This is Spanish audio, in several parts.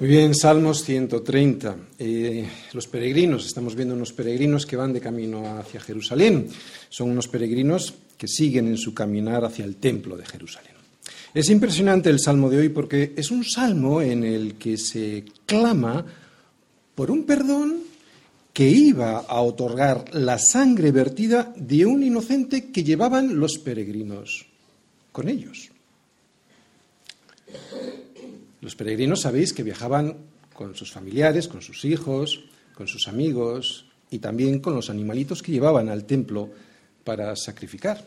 Muy bien, Salmos 130. Eh, los peregrinos, estamos viendo unos peregrinos que van de camino hacia Jerusalén. Son unos peregrinos que siguen en su caminar hacia el templo de Jerusalén. Es impresionante el salmo de hoy porque es un salmo en el que se clama por un perdón que iba a otorgar la sangre vertida de un inocente que llevaban los peregrinos con ellos. Los peregrinos sabéis que viajaban con sus familiares, con sus hijos, con sus amigos y también con los animalitos que llevaban al templo para sacrificar.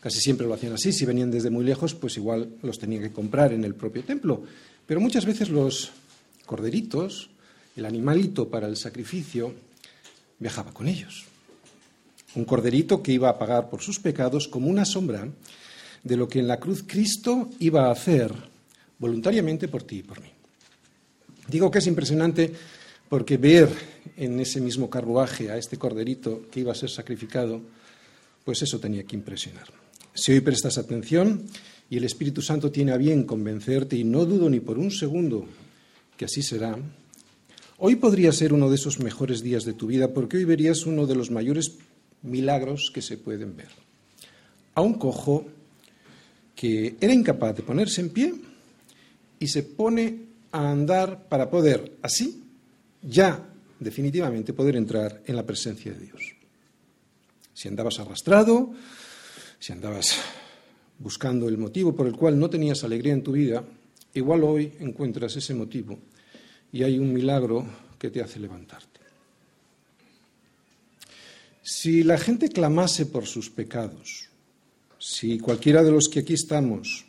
Casi siempre lo hacían así, si venían desde muy lejos, pues igual los tenían que comprar en el propio templo. Pero muchas veces los corderitos, el animalito para el sacrificio, viajaba con ellos. Un corderito que iba a pagar por sus pecados como una sombra de lo que en la cruz Cristo iba a hacer voluntariamente por ti y por mí. Digo que es impresionante porque ver en ese mismo carruaje a este corderito que iba a ser sacrificado, pues eso tenía que impresionar. Si hoy prestas atención y el Espíritu Santo tiene a bien convencerte, y no dudo ni por un segundo que así será, hoy podría ser uno de esos mejores días de tu vida porque hoy verías uno de los mayores milagros que se pueden ver. A un cojo que era incapaz de ponerse en pie, y se pone a andar para poder, así, ya definitivamente poder entrar en la presencia de Dios. Si andabas arrastrado, si andabas buscando el motivo por el cual no tenías alegría en tu vida, igual hoy encuentras ese motivo y hay un milagro que te hace levantarte. Si la gente clamase por sus pecados, si cualquiera de los que aquí estamos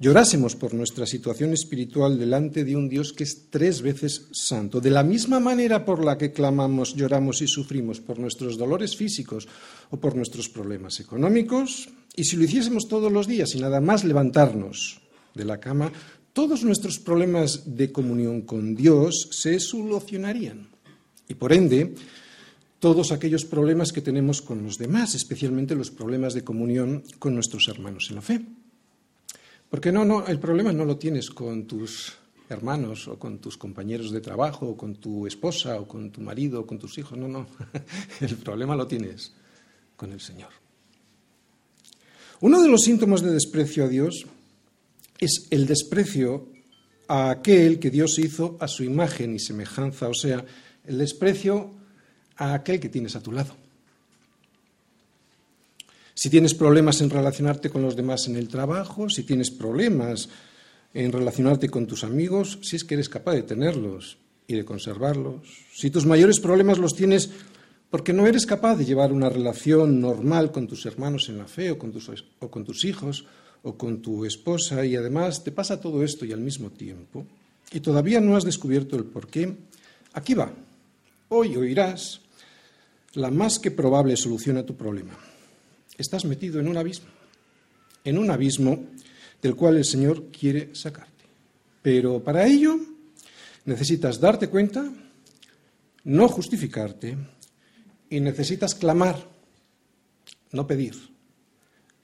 llorásemos por nuestra situación espiritual delante de un Dios que es tres veces santo, de la misma manera por la que clamamos, lloramos y sufrimos por nuestros dolores físicos o por nuestros problemas económicos, y si lo hiciésemos todos los días y nada más levantarnos de la cama, todos nuestros problemas de comunión con Dios se solucionarían. Y por ende, todos aquellos problemas que tenemos con los demás, especialmente los problemas de comunión con nuestros hermanos en la fe. Porque no, no, el problema no lo tienes con tus hermanos o con tus compañeros de trabajo o con tu esposa o con tu marido o con tus hijos, no, no. El problema lo tienes con el Señor. Uno de los síntomas de desprecio a Dios es el desprecio a aquel que Dios hizo a su imagen y semejanza, o sea, el desprecio a aquel que tienes a tu lado. Si tienes problemas en relacionarte con los demás en el trabajo, si tienes problemas en relacionarte con tus amigos, si es que eres capaz de tenerlos y de conservarlos, si tus mayores problemas los tienes porque no eres capaz de llevar una relación normal con tus hermanos en la fe o con tus, hijos o con tu esposa y además te pasa todo esto y al mismo tiempo y todavía no has descubierto el por qué, aquí va. Hoy oirás la más que probable solución a tu problema estás metido en un abismo, en un abismo del cual el Señor quiere sacarte. Pero para ello necesitas darte cuenta, no justificarte y necesitas clamar, no pedir,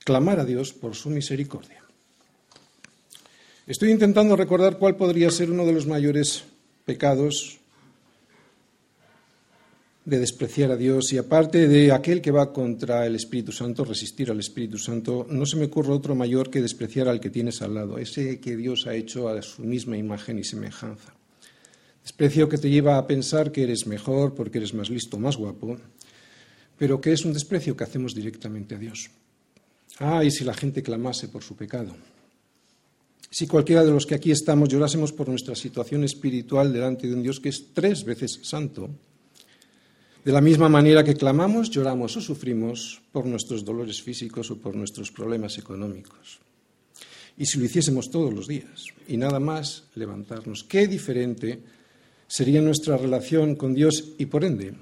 clamar a Dios por su misericordia. Estoy intentando recordar cuál podría ser uno de los mayores pecados de despreciar a Dios y aparte de aquel que va contra el Espíritu Santo, resistir al Espíritu Santo, no se me ocurre otro mayor que despreciar al que tienes al lado, ese que Dios ha hecho a su misma imagen y semejanza. Desprecio que te lleva a pensar que eres mejor porque eres más listo, más guapo, pero que es un desprecio que hacemos directamente a Dios. Ah, y si la gente clamase por su pecado. Si cualquiera de los que aquí estamos llorásemos por nuestra situación espiritual delante de un Dios que es tres veces santo, de la misma manera que clamamos, lloramos o sufrimos por nuestros dolores físicos o por nuestros problemas económicos. Y si lo hiciésemos todos los días y nada más levantarnos, qué diferente sería nuestra relación con Dios y por ende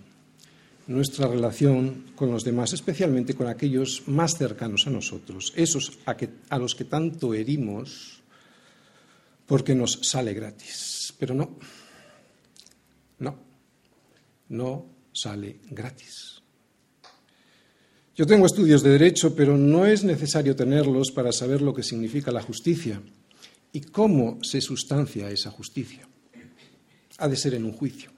nuestra relación con los demás, especialmente con aquellos más cercanos a nosotros, esos a, a los que tanto herimos porque nos sale gratis. Pero no, no, no sale gratis. Yo tengo estudios de derecho, pero no es necesario tenerlos para saber lo que significa la justicia y cómo se sustancia esa justicia. ha de ser en un juicio.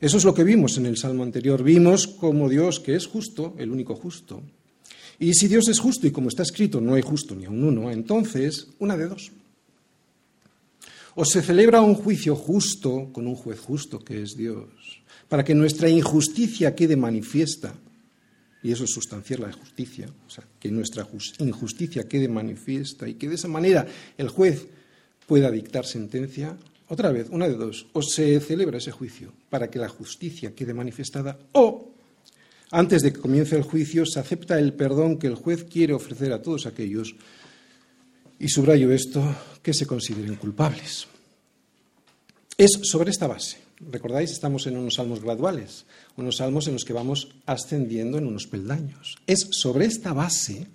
Eso es lo que vimos en el salmo anterior. Vimos como Dios, que es justo, el único justo. Y si Dios es justo y como está escrito, no hay justo ni a un uno, entonces, una de dos. O se celebra un juicio justo con un juez justo, que es Dios, para que nuestra injusticia quede manifiesta. Y eso es sustanciar la justicia, o sea, que nuestra injusticia quede manifiesta y que de esa manera el juez pueda dictar sentencia, otra vez, una de dos, o se celebra ese juicio para que la justicia quede manifestada, o antes de que comience el juicio se acepta el perdón que el juez quiere ofrecer a todos aquellos, y subrayo esto, que se consideren culpables. Es sobre esta base. Recordáis, estamos en unos salmos graduales, unos salmos en los que vamos ascendiendo en unos peldaños. Es sobre esta base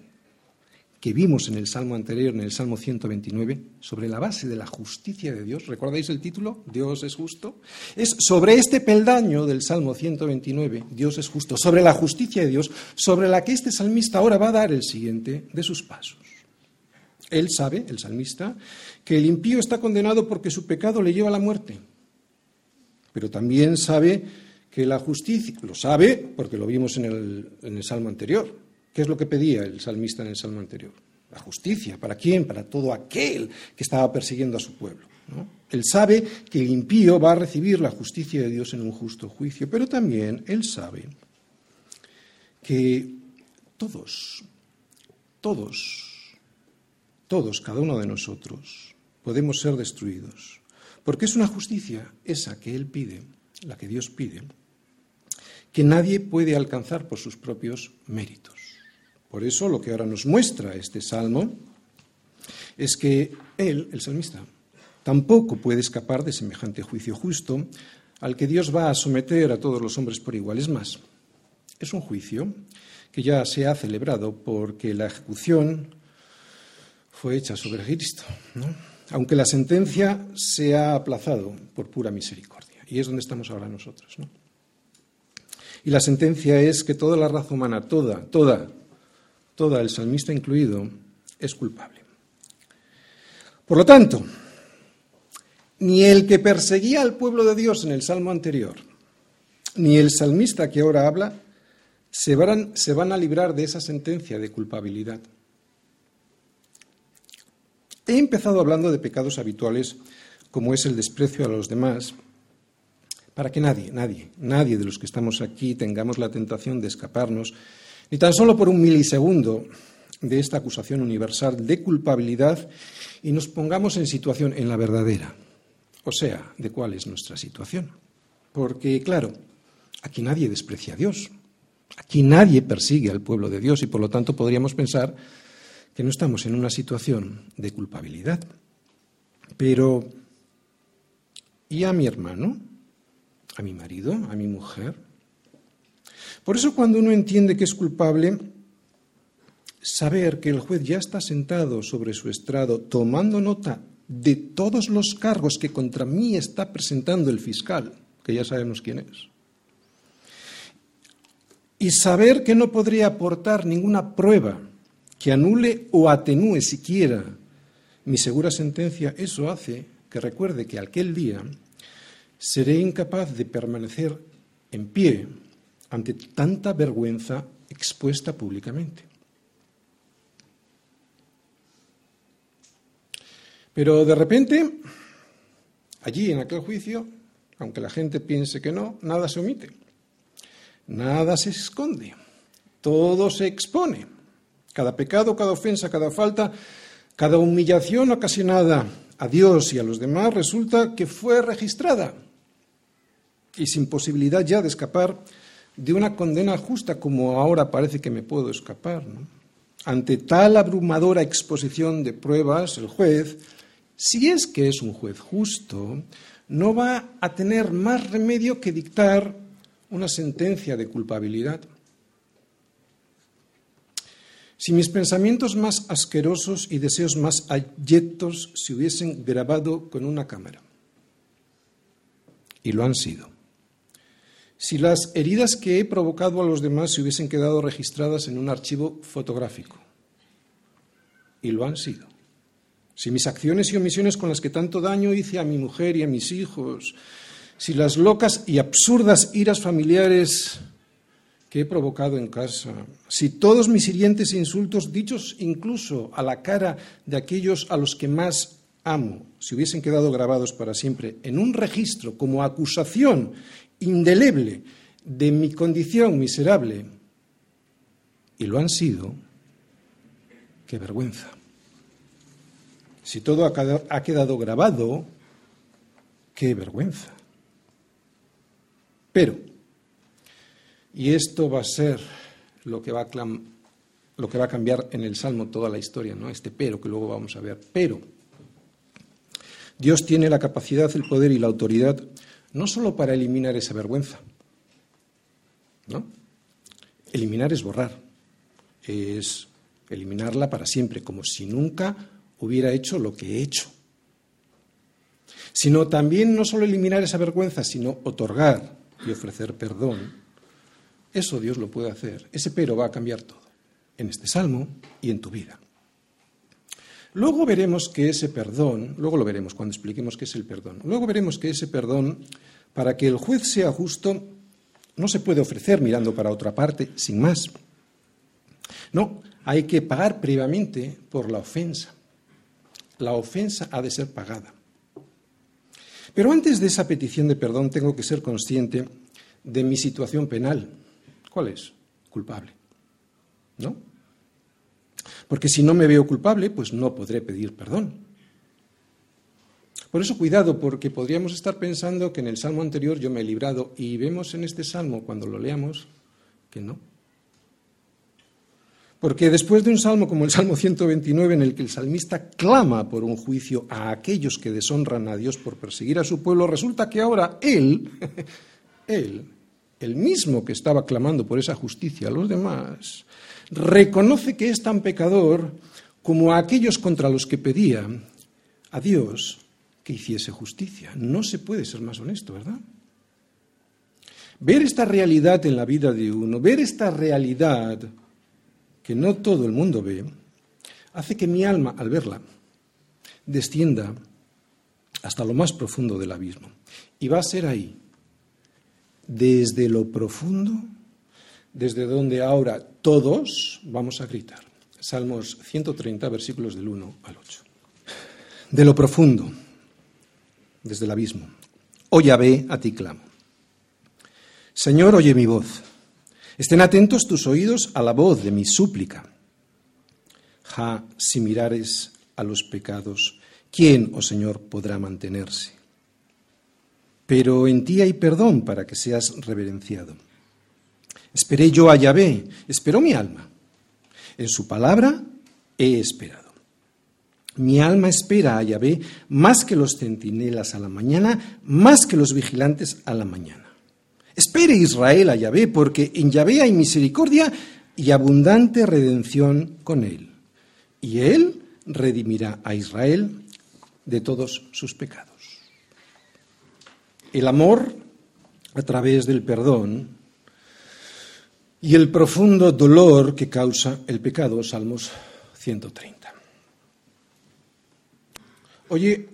que vimos en el Salmo anterior, en el Salmo 129, sobre la base de la justicia de Dios. ¿Recordáis el título? Dios es justo. Es sobre este peldaño del Salmo 129, Dios es justo, sobre la justicia de Dios, sobre la que este salmista ahora va a dar el siguiente de sus pasos. Él sabe, el salmista, que el impío está condenado porque su pecado le lleva a la muerte. Pero también sabe que la justicia, lo sabe porque lo vimos en el, Salmo anterior, ¿Qué es lo que pedía el salmista en el salmo anterior? La justicia. ¿Para quién? Para todo aquel que estaba persiguiendo a su pueblo. Él sabe que el impío va a recibir la justicia de Dios en un justo juicio, pero también él sabe que todos, todos, todos, cada uno de nosotros, podemos ser destruidos, porque es una justicia esa que él pide, la que Dios pide, que nadie puede alcanzar por sus propios méritos. Por eso lo que ahora nos muestra este salmo es que él, el salmista, tampoco puede escapar de semejante juicio justo al que Dios va a someter a todos los hombres por igual. Es más, es un juicio que ya se ha celebrado porque la ejecución fue hecha sobre Cristo, aunque la sentencia se ha aplazado por pura misericordia. Y es donde estamos ahora nosotros. Y la sentencia es que toda la raza humana, toda, toda, toda, el salmista incluido, es culpable. Por lo tanto, ni el que perseguía al pueblo de Dios en el salmo anterior, ni el salmista que ahora habla, se van, se van a librar de esa sentencia de culpabilidad. He empezado hablando de pecados habituales como es el desprecio a los demás, para que nadie, nadie, nadie de los que estamos aquí tengamos la tentación de escaparnos ni tan solo por un milisegundo de esta acusación universal de culpabilidad y nos pongamos en situación, en la verdadera, o sea, de cuál es nuestra situación. Porque, claro, aquí nadie desprecia a Dios, aquí nadie persigue al pueblo de Dios y por lo tanto podríamos pensar que no estamos en una situación de culpabilidad. Pero, ¿y a mi hermano? ¿A mi marido? ¿A mi mujer? Por eso cuando uno entiende que es culpable, saber que el juez ya está sentado sobre su estrado tomando nota de todos los cargos que contra mí está presentando el fiscal, que ya sabemos quién es, y saber que no podría aportar ninguna prueba que anule o atenúe siquiera mi segura sentencia, eso hace que recuerde que aquel día seré incapaz de permanecer en pie ante tanta vergüenza expuesta públicamente. Pero de repente, allí en aquel juicio, aunque la gente piense que no, nada se omite, nada se esconde, todo se expone. Cada pecado, cada ofensa, cada falta, cada humillación ocasionada a Dios y a los demás resulta que fue registrada y sin posibilidad ya de escapar de una condena justa como ahora parece que me puedo escapar. Ante tal abrumadora exposición de pruebas, el juez, si es que es un juez justo, no va a tener más remedio que dictar una sentencia de culpabilidad. Si mis pensamientos más asquerosos y deseos más ayetos se hubiesen grabado con una cámara, y lo han sido, si las heridas que he provocado a los demás se hubiesen quedado registradas en un archivo fotográfico. Y lo han sido. si mis acciones y omisiones con las que tanto daño hice a mi mujer y a mis hijos, si las locas y absurdas iras familiares he provocado en casa, si todos mis hirientes insultos, dichos incluso a la cara de aquellos a los que más amo, si hubiesen quedado grabados para siempre en un registro como acusación indeleble de mi condición miserable, y lo han sido, qué vergüenza. Si todo ha quedado grabado, qué vergüenza. Pero, y esto va a ser lo que va a, lo que va a cambiar en el Salmo toda la historia, ¿no? Este pero que luego vamos a ver. Pero Dios tiene la capacidad, el poder y la autoridad no solo para eliminar esa vergüenza, ¿no? Eliminar es borrar, es eliminarla para siempre, como si nunca hubiera hecho lo que he hecho. Sino también no solo eliminar esa vergüenza, sino otorgar y ofrecer perdón. Eso Dios lo puede hacer. Ese pero va a cambiar todo, en este salmo y en tu vida. Luego veremos que ese perdón, luego lo veremos cuando expliquemos qué es el perdón, luego veremos que ese perdón, para que el juez sea justo, no se puede ofrecer mirando para otra parte, sin más. No, hay que pagar previamente por la ofensa la ofensa ha de ser pagada. Pero antes de esa petición de perdón tengo que ser consciente de mi situación penal. ¿Cuál es? Culpable. ¿No? Porque si no me veo culpable, pues no podré pedir perdón. Por eso cuidado, porque podríamos estar pensando que en el salmo anterior yo me he librado y vemos en este salmo, cuando lo leamos, que no. Porque después de un salmo como el Salmo 129, en el que el salmista clama por un juicio a aquellos que deshonran a Dios por perseguir a su pueblo, resulta que ahora él, él, el mismo que estaba clamando por esa justicia a los demás, reconoce que es tan pecador como a aquellos contra los que pedía a Dios que hiciese justicia. No se puede ser más honesto, ¿verdad? Ver esta realidad en la vida de uno, ver esta realidad que no todo el mundo ve, hace que mi alma, al verla, descienda hasta lo más profundo del abismo. Y va a ser ahí, desde lo profundo, desde donde ahora todos vamos a gritar. Salmos 130, versículos del 1 al 8. De lo profundo, desde el abismo. Oh ve a ti clamo. Señor, oye mi voz. Estén atentos tus oídos a la voz de mi súplica. Ja, si mirares a los pecados, ¿quién, oh Señor, podrá mantenerse? Pero en ti hay perdón para que seas reverenciado. Esperé yo a Yahvé, esperó mi alma. En su palabra he esperado. Mi alma espera a Yahvé más que los centinelas a la mañana, más que los vigilantes a la mañana. Espere Israel a Yahvé, porque en Yahvé hay misericordia y abundante redención con él. Y él redimirá a Israel de todos sus pecados. El amor a través del perdón y el profundo dolor que causa el pecado, Salmos 130. Oye,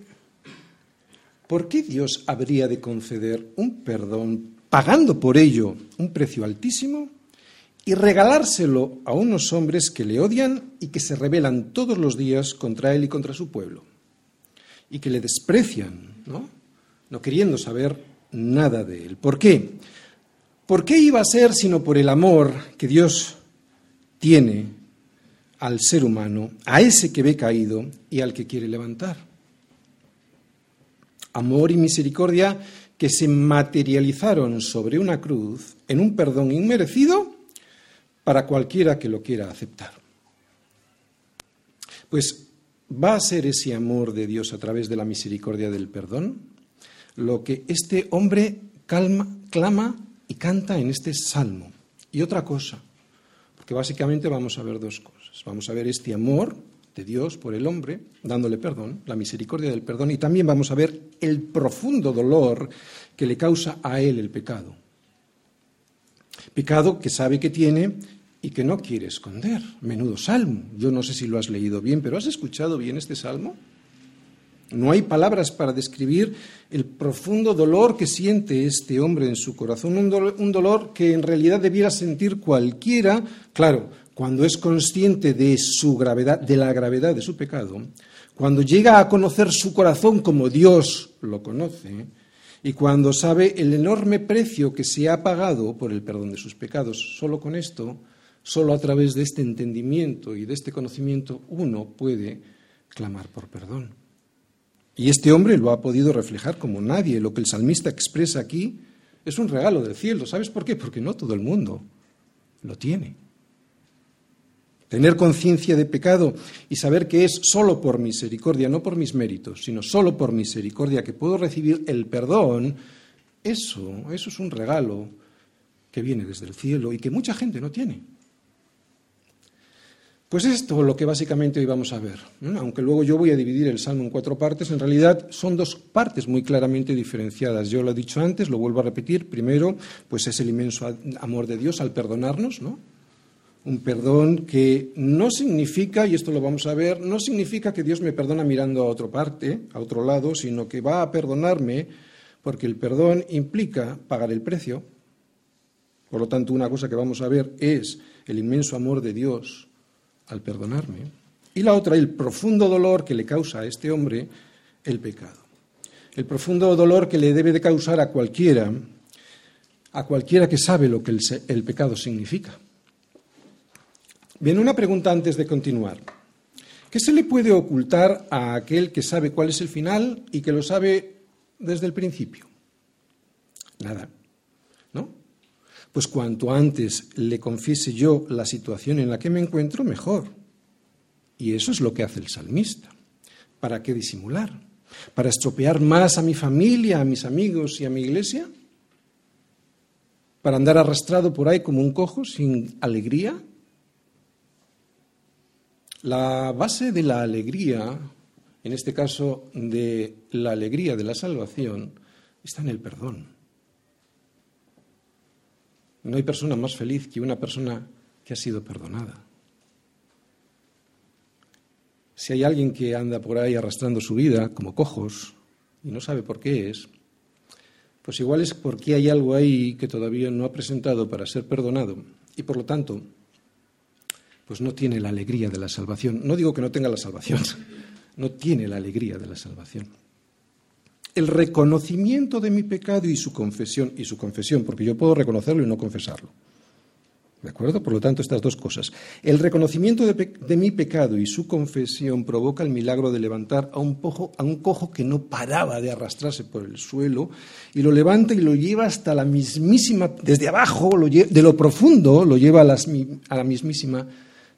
¿por qué Dios habría de conceder un perdón pagando por ello un precio altísimo, y regalárselo a unos hombres que le odian y que se rebelan todos los días contra él y contra su pueblo, y que le desprecian, ¿no? No queriendo saber nada de él. ¿Por qué? ¿Por qué iba a ser sino por el amor que Dios tiene al ser humano, a ese que ve caído y al que quiere levantar? Amor y misericordia que se materializaron sobre una cruz en un perdón inmerecido para cualquiera que lo quiera aceptar. Pues va a ser ese amor de Dios a través de la misericordia del perdón lo que este hombre calma, clama y canta en este salmo. Y otra cosa, porque básicamente vamos a ver dos cosas. Vamos a ver este amor de Dios por el hombre, dándole perdón, la misericordia del perdón, y también vamos a ver el profundo dolor que le causa a él el pecado. Pecado que sabe que tiene y que no quiere esconder. Menudo salmo. Yo no sé si lo has leído bien, pero ¿has escuchado bien este salmo? No hay palabras para describir el profundo dolor que siente este hombre en su corazón, un dolor, que en realidad debiera sentir cualquiera, claro, cuando es consciente de su gravedad, de la gravedad de su pecado, cuando llega a conocer su corazón como Dios lo conoce, y cuando sabe el enorme precio que se ha pagado por el perdón de sus pecados. Solo con esto, solo a través de este entendimiento y de este conocimiento, uno puede clamar por perdón. Y este hombre lo ha podido reflejar como nadie. Lo que el salmista expresa aquí es un regalo del cielo. ¿Sabes por qué? Porque no todo el mundo lo tiene. Tener conciencia de pecado y saber que es solo por misericordia, no por mis méritos, sino solo por misericordia que puedo recibir el perdón, eso, eso es un regalo que viene desde el cielo y que mucha gente no tiene. Pues esto es lo que básicamente hoy vamos a ver. Aunque luego yo voy a dividir el Salmo en cuatro partes, en realidad son dos partes muy claramente diferenciadas. Yo lo he dicho antes, lo vuelvo a repetir. Primero, pues es el inmenso amor de Dios al perdonarnos, ¿no? Un perdón que no significa, y esto lo vamos a ver, no significa que Dios me perdona mirando a otra parte, a otro lado, sino que va a perdonarme porque el perdón implica pagar el precio. Por lo tanto, una cosa que vamos a ver es el inmenso amor de Dios al perdonarme, y la otra, el profundo dolor que le causa a este hombre el pecado. El profundo dolor que le debe de causar a cualquiera, a cualquiera que sabe lo que el, pecado significa. Bien, una pregunta antes de continuar. ¿Qué se le puede ocultar a aquel que sabe cuál es el final y que lo sabe desde el principio? Nada. Pues cuanto antes le confiese yo la situación en la que me encuentro, mejor. Y eso es lo que hace el salmista. ¿Para qué disimular? ¿Para estropear más a mi familia, a mis amigos y a mi iglesia? ¿Para andar arrastrado por ahí como un cojo sin alegría? La base de la alegría, en este caso de la alegría de la salvación, está en el perdón. No hay persona más feliz que una persona que ha sido perdonada. Si hay alguien que anda por ahí arrastrando su vida como cojos y no sabe por qué es, pues igual es porque hay algo ahí que todavía no ha presentado para ser perdonado y por lo tanto pues no tiene la alegría de la salvación. No digo que no tenga la salvación, no tiene la alegría de la salvación el reconocimiento de mi pecado y su confesión, y su confesión, porque yo puedo reconocerlo y no confesarlo. ¿De acuerdo? Por lo tanto, estas dos cosas. El reconocimiento de, mi pecado y su confesión provoca el milagro de levantar a un, a un cojo que no paraba de arrastrarse por el suelo y lo levanta y lo lleva hasta la mismísima, desde abajo, de lo profundo, lo lleva a, a la mismísima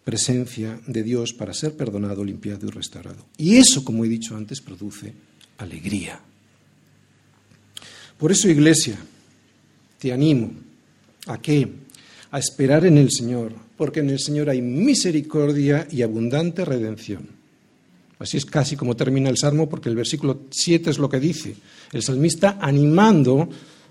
presencia de Dios para ser perdonado, limpiado y restaurado. Y eso, como he dicho antes, produce alegría. Por eso, Iglesia, te animo a qué? A esperar en el Señor, porque en el Señor hay misericordia y abundante redención. Así es casi como termina el Salmo, porque el versículo 7 es lo que dice. El salmista animando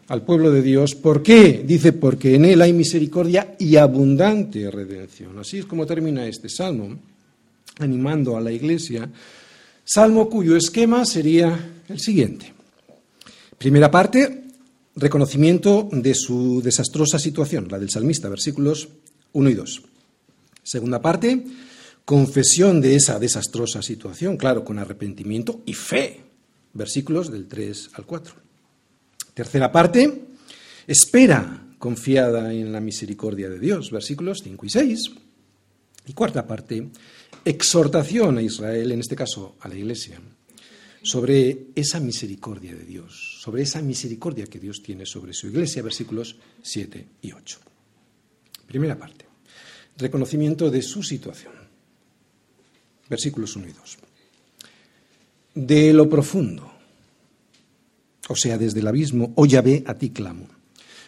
al pueblo de Dios. ¿Por qué? Dice, porque en él hay misericordia y abundante redención. Así es como termina este salmo, animando a la iglesia. Salmo cuyo esquema sería el siguiente. Primera parte, reconocimiento de su desastrosa situación, la del salmista, versículos 1 y 2. Segunda parte, confesión de esa desastrosa situación, claro, con arrepentimiento y fe, versículos del 3 al 4. Tercera parte, espera confiada en la misericordia de Dios, versículos 5 y 6. Y cuarta parte, exhortación a Israel, en este caso a la Iglesia, sobre esa misericordia de Dios, sobre esa misericordia que Dios tiene sobre su iglesia, versículos 7 y 8. Primera parte, reconocimiento de su situación, versículos 1 y 2. De lo profundo, o sea, desde el abismo, oh ve a ti clamo.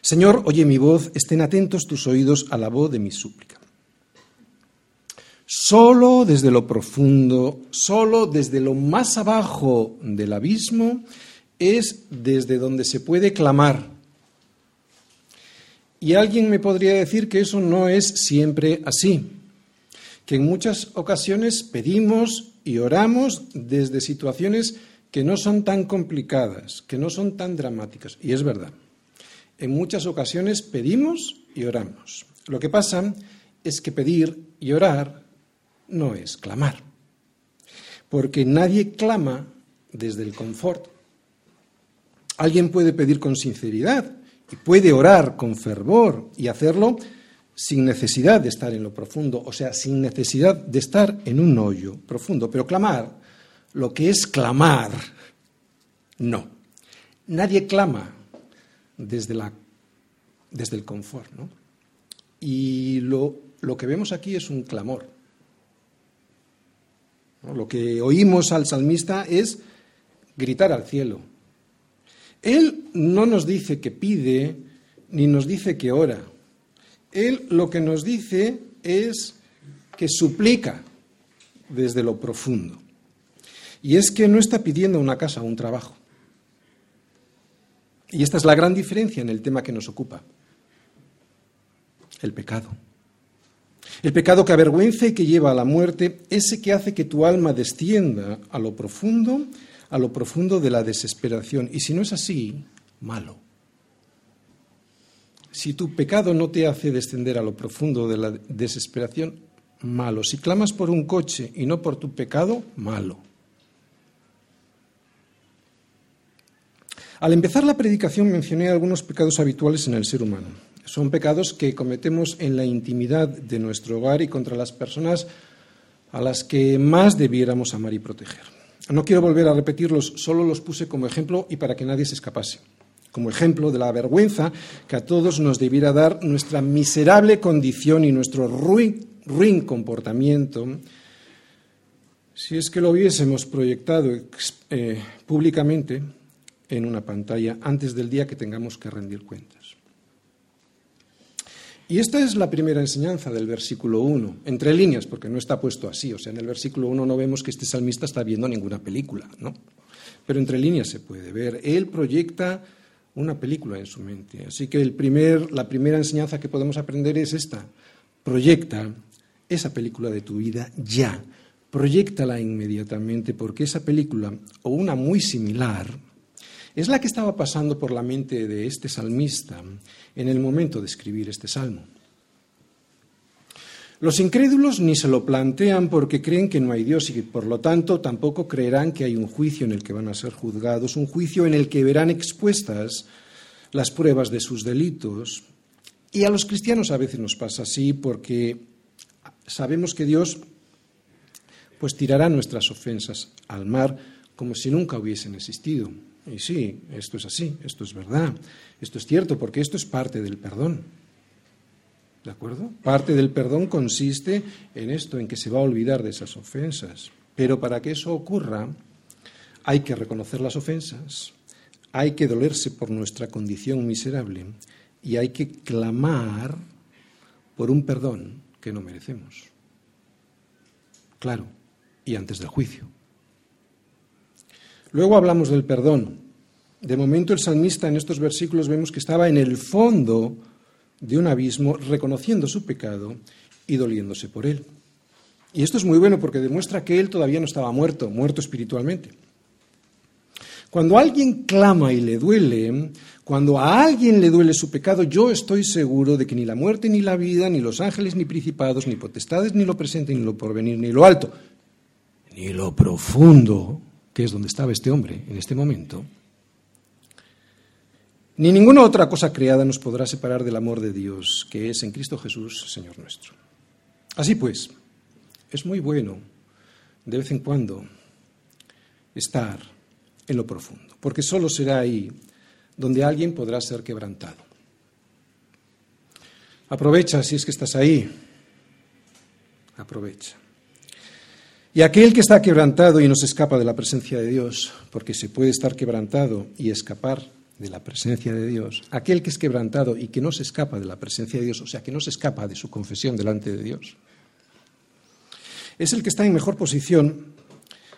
Señor, oye mi voz, estén atentos tus oídos a la voz de mi súplica. Solo desde lo profundo, solo desde lo más abajo del abismo, es desde donde se puede clamar. Y alguien me podría decir que eso no es siempre así, que en muchas ocasiones pedimos y oramos desde situaciones que no son tan complicadas, que no son tan dramáticas. Y es verdad. En muchas ocasiones pedimos y oramos. Lo que pasa es que pedir y orar no es clamar. Porque nadie clama desde el confort. Alguien puede pedir con sinceridad y puede orar con fervor y hacerlo sin necesidad de estar en lo profundo, o sea, sin necesidad de estar en un hoyo profundo. Pero clamar, lo que es clamar, no. Nadie clama desde, la, desde el confort, ¿no? Y lo, lo que vemos aquí es un clamor. Lo que oímos al salmista es gritar al cielo. Él no nos dice que pide ni nos dice que ora. Él lo que nos dice es que suplica desde lo profundo. Y es que no está pidiendo una casa o un trabajo. Y esta es la gran diferencia en el tema que nos ocupa. El pecado. El pecado que avergüenza y que lleva a la muerte, ese que hace que tu alma descienda a lo profundo, a lo profundo de la desesperación. Y si no es así, malo. Si tu pecado no te hace descender a lo profundo de la desesperación, malo. Si clamas por un coche y no por tu pecado, malo. Al empezar la predicación mencioné algunos pecados habituales en el ser humano. Son pecados que cometemos en la intimidad de nuestro hogar y contra las personas a las que más debiéramos amar y proteger. No quiero volver a repetirlos, solo los puse como ejemplo y para que nadie se escapase. Como ejemplo de la vergüenza que a todos nos debiera dar nuestra miserable condición y nuestro ruin, comportamiento si es que lo hubiésemos proyectado eh, públicamente en una pantalla antes del día que tengamos que rendir cuentas. Y esta es la primera enseñanza del versículo 1, entre líneas, porque no está puesto así. O sea, en el versículo 1 no vemos que este salmista está viendo ninguna película, ¿no? Pero entre líneas se puede ver. Él proyecta una película en su mente. Así que el primer, la primera enseñanza que podemos aprender es esta. Proyecta esa película de tu vida ya. Proyectala inmediatamente, porque esa película, o una muy similar, es la que estaba pasando por la mente de este salmista en el momento de escribir este salmo. Los incrédulos ni se lo plantean porque creen que no hay Dios y por lo tanto tampoco creerán que hay un juicio en el que van a ser juzgados, un juicio en el que verán expuestas las pruebas de sus delitos. Y a los cristianos a veces nos pasa así porque sabemos que Dios pues tirará nuestras ofensas al mar como si nunca hubiesen existido. Y sí, esto es así, esto es verdad, esto es cierto, porque esto es parte del perdón. ¿De acuerdo? Parte del perdón consiste en esto, en que se va a olvidar de esas ofensas. Pero para que eso ocurra, hay que reconocer las ofensas, hay que dolerse por nuestra condición miserable y hay que clamar por un perdón que no merecemos. Claro, y antes del juicio. Luego hablamos del perdón. De momento el salmista en estos versículos vemos que estaba en el fondo de un abismo, reconociendo su pecado y doliéndose por él. Y esto es muy bueno porque demuestra que él todavía no estaba muerto, muerto espiritualmente. Cuando alguien clama y le duele, cuando a alguien le duele su pecado, yo estoy seguro de que ni la muerte, ni la vida, ni los ángeles, ni principados, ni potestades, ni lo presente, ni lo porvenir, ni lo alto, ni lo profundo, que es donde estaba este hombre en este momento, ni ninguna otra cosa creada nos podrá separar del amor de Dios, que es en Cristo Jesús, Señor nuestro. Así pues, es muy bueno de vez en cuando estar en lo profundo, porque solo será ahí donde alguien podrá ser quebrantado. Aprovecha si es que estás ahí. Aprovecha. Y aquel que está quebrantado y no se escapa de la presencia de Dios, porque se puede estar quebrantado y escapar de la presencia de Dios, aquel que es quebrantado y que no se escapa de la presencia de Dios, o sea, que no se escapa de su confesión delante de Dios, es el que está en mejor posición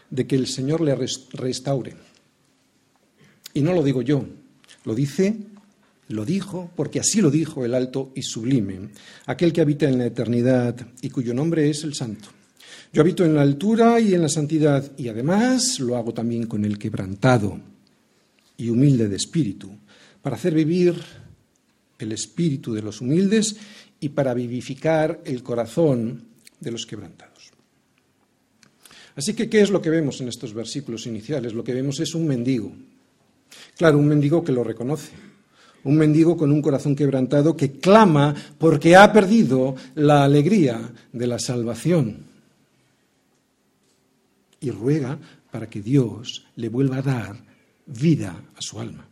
de que el Señor le restaure. Y no lo digo yo, lo dice, lo dijo, porque así lo dijo el alto y sublime, aquel que habita en la eternidad y cuyo nombre es el Santo Yo habito en la altura y en la santidad, y además lo hago también con el quebrantado y humilde de espíritu, para hacer vivir el espíritu de los humildes y para vivificar el corazón de los quebrantados. Así que, ¿qué es lo que vemos en estos versículos iniciales? Lo que vemos es un mendigo. Claro, un mendigo que lo reconoce. Un mendigo con un corazón quebrantado que clama porque ha perdido la alegría de la salvación. Y ruega para que Dios le vuelva a dar vida a su alma.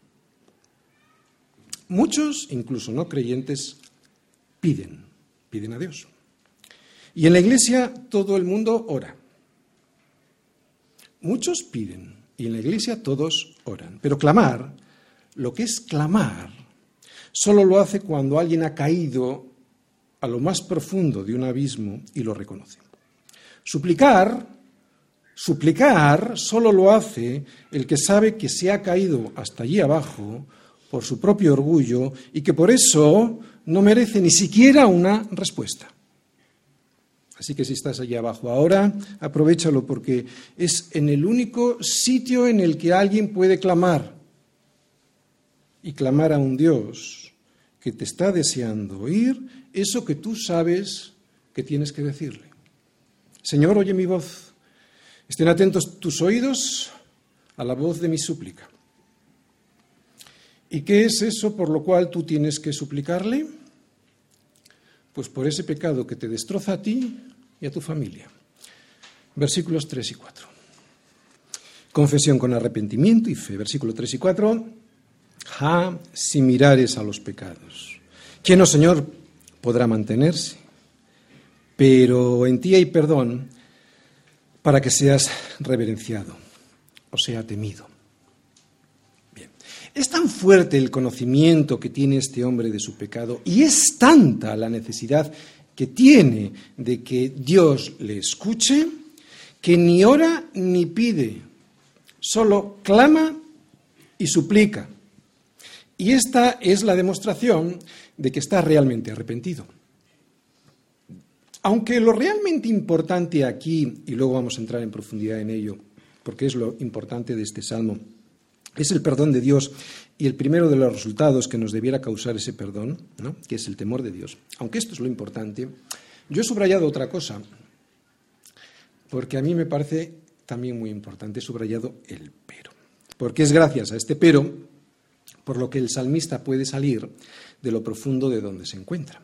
Muchos, incluso no creyentes, piden, piden a Dios. Y en la iglesia todo el mundo ora. Muchos piden y en la iglesia todos oran. Pero clamar, lo que es clamar, solo lo hace cuando alguien ha caído a lo más profundo de un abismo y lo reconoce. Suplicar, suplicar solo lo hace el que sabe que se ha caído hasta allí abajo por su propio orgullo y que por eso no merece ni siquiera una respuesta. Así que si estás allí abajo ahora, aprovechalo porque es en el único sitio en el que alguien puede clamar y clamar a un Dios que te está deseando oír eso que tú sabes que tienes que decirle. Señor, oye mi voz. Estén atentos tus oídos a la voz de mi súplica. ¿Y qué es eso por lo cual tú tienes que suplicarle? Pues por ese pecado que te destroza a ti y a tu familia. Versículos 3 y 4. Confesión con arrepentimiento y fe. Versículo 3 y 4. Ja, si mirares a los pecados. ¿Quién, oh Señor, podrá mantenerse? Pero en ti hay perdón para que seas reverenciado, o sea, temido. Es tan fuerte el conocimiento que tiene este hombre de su pecado y es tanta la necesidad que tiene de que Dios le escuche que ni ora ni pide, solo clama y suplica. Y esta es la demostración de que está realmente arrepentido. Aunque lo realmente importante aquí, y luego vamos a entrar en profundidad en ello, porque es lo importante de este salmo, es el perdón de Dios y el primero de los resultados que nos debiera causar ese perdón, que es el temor de Dios. Aunque esto es lo importante, yo he subrayado otra cosa, porque a mí me parece también muy importante, he subrayado el pero. Porque es gracias a este pero por lo que el salmista puede salir de lo profundo de donde se encuentra.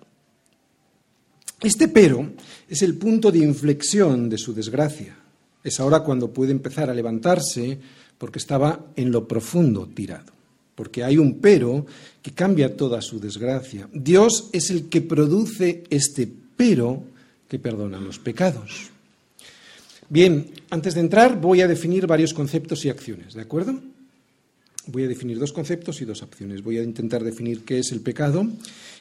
Este pero es el punto de inflexión de su desgracia. Es ahora cuando puede empezar a levantarse porque estaba en lo profundo tirado. Porque hay un pero que cambia toda su desgracia. Dios es el que produce este pero que perdona los pecados. Bien, antes de entrar voy a definir varios conceptos y acciones, ¿de acuerdo? Voy a definir dos conceptos y dos acciones. Voy a intentar definir qué es el pecado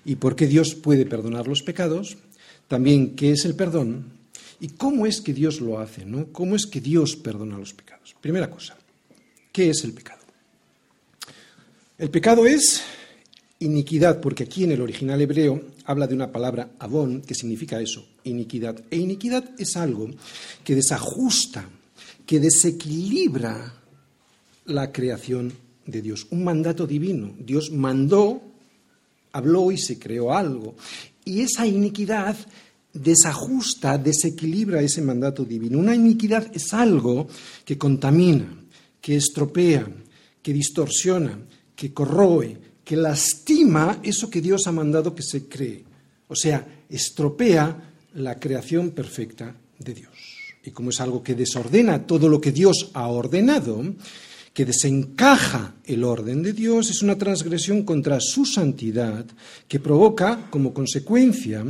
y por qué Dios puede perdonar los pecados. También qué es el perdón y cómo es que Dios lo hace, ¿no? ¿Cómo es que Dios perdona los pecados? Primera cosa, ¿Qué es el pecado? El pecado es iniquidad, porque aquí en el original hebreo habla de una palabra abón, que significa eso, iniquidad. E iniquidad es algo que desajusta, que desequilibra la creación de Dios, un mandato divino. Dios mandó, habló y se creó algo. Y esa iniquidad desajusta, desequilibra ese mandato divino. Una iniquidad es algo que contamina, que estropea, que distorsiona, que corroe, que lastima eso que Dios ha mandado que se cree. O sea, estropea la creación perfecta de Dios. Y como es algo que desordena todo lo que Dios ha ordenado, que desencaja el orden de Dios, es una transgresión contra su santidad que provoca como consecuencia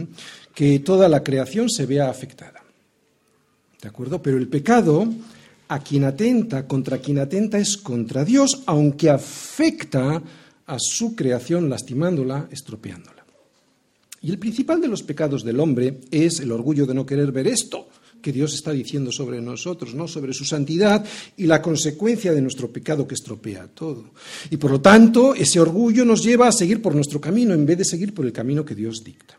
que toda la creación se vea afectada. ¿De acuerdo? Pero el pecado a quien atenta, contra quien atenta es contra Dios, aunque afecta a su creación lastimándola, estropeándola. Y el principal de los pecados del hombre es el orgullo de no querer ver esto que Dios está diciendo sobre nosotros, ¿no? sobre su santidad y la consecuencia de nuestro pecado que estropea todo. Y por lo tanto, ese orgullo nos lleva a seguir por nuestro camino en vez de seguir por el camino que Dios dicta.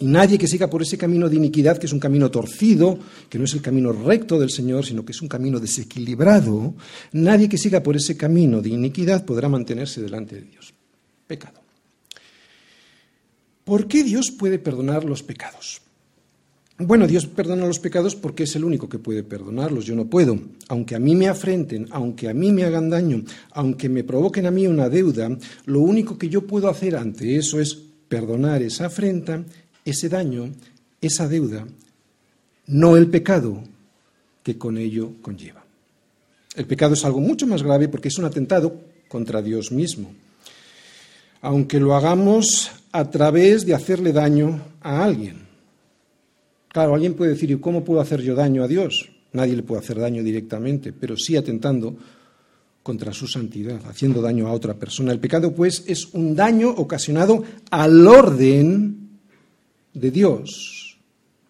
Y nadie que siga por ese camino de iniquidad, que es un camino torcido, que no es el camino recto del Señor, sino que es un camino desequilibrado, nadie que siga por ese camino de iniquidad podrá mantenerse delante de Dios. Pecado. ¿Por qué Dios puede perdonar los pecados? Bueno, Dios perdona los pecados porque es el único que puede perdonarlos. Yo no puedo. Aunque a mí me afrenten, aunque a mí me hagan daño, aunque me provoquen a mí una deuda, lo único que yo puedo hacer ante eso es perdonar esa afrenta, ese daño, esa deuda, no el pecado que con ello conlleva. El pecado es algo mucho más grave porque es un atentado contra Dios mismo. Aunque lo hagamos a través de hacerle daño a alguien. Claro, alguien puede decir, ¿y cómo puedo hacer yo daño a Dios? Nadie le puede hacer daño directamente, pero sí atentando contra su santidad, haciendo daño a otra persona. El pecado, pues, es un daño ocasionado al orden de Dios,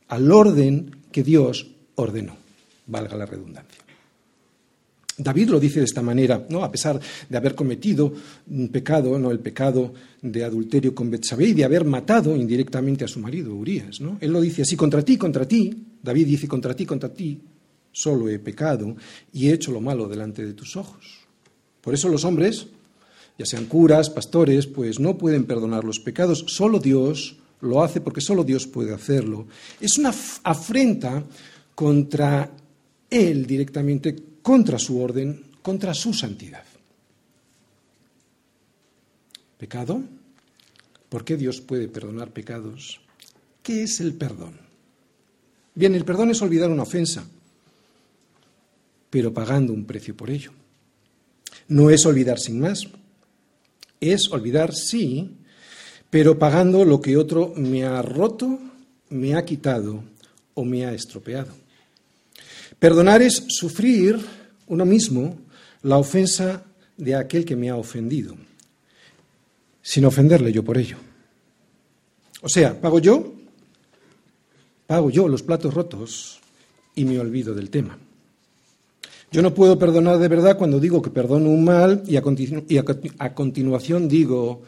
al orden que Dios ordenó, valga la redundancia. David lo dice de esta manera, ¿no? A pesar de haber cometido un pecado, no el pecado de adulterio con Betsabé y de haber matado indirectamente a su marido Urias, ¿no? Él lo dice así contra ti, contra ti. David dice contra ti, contra ti. Solo he pecado y he hecho lo malo delante de tus ojos. Por eso los hombres, ya sean curas, pastores, pues no pueden perdonar los pecados. Solo Dios lo hace porque solo Dios puede hacerlo. Es una afrenta contra él directamente contra su orden, contra su santidad. ¿Pecado? ¿Por qué Dios puede perdonar pecados? ¿Qué es el perdón? Bien, el perdón es olvidar una ofensa, pero pagando un precio por ello. No es olvidar sin más, es olvidar sí, pero pagando lo que otro me ha roto, me ha quitado o me ha estropeado. Perdonar es sufrir uno mismo la ofensa de aquel que me ha ofendido, sin ofenderle yo por ello. O sea, pago yo, pago yo los platos rotos y me olvido del tema. Yo no puedo perdonar de verdad cuando digo que perdono un mal y a, continuación digo,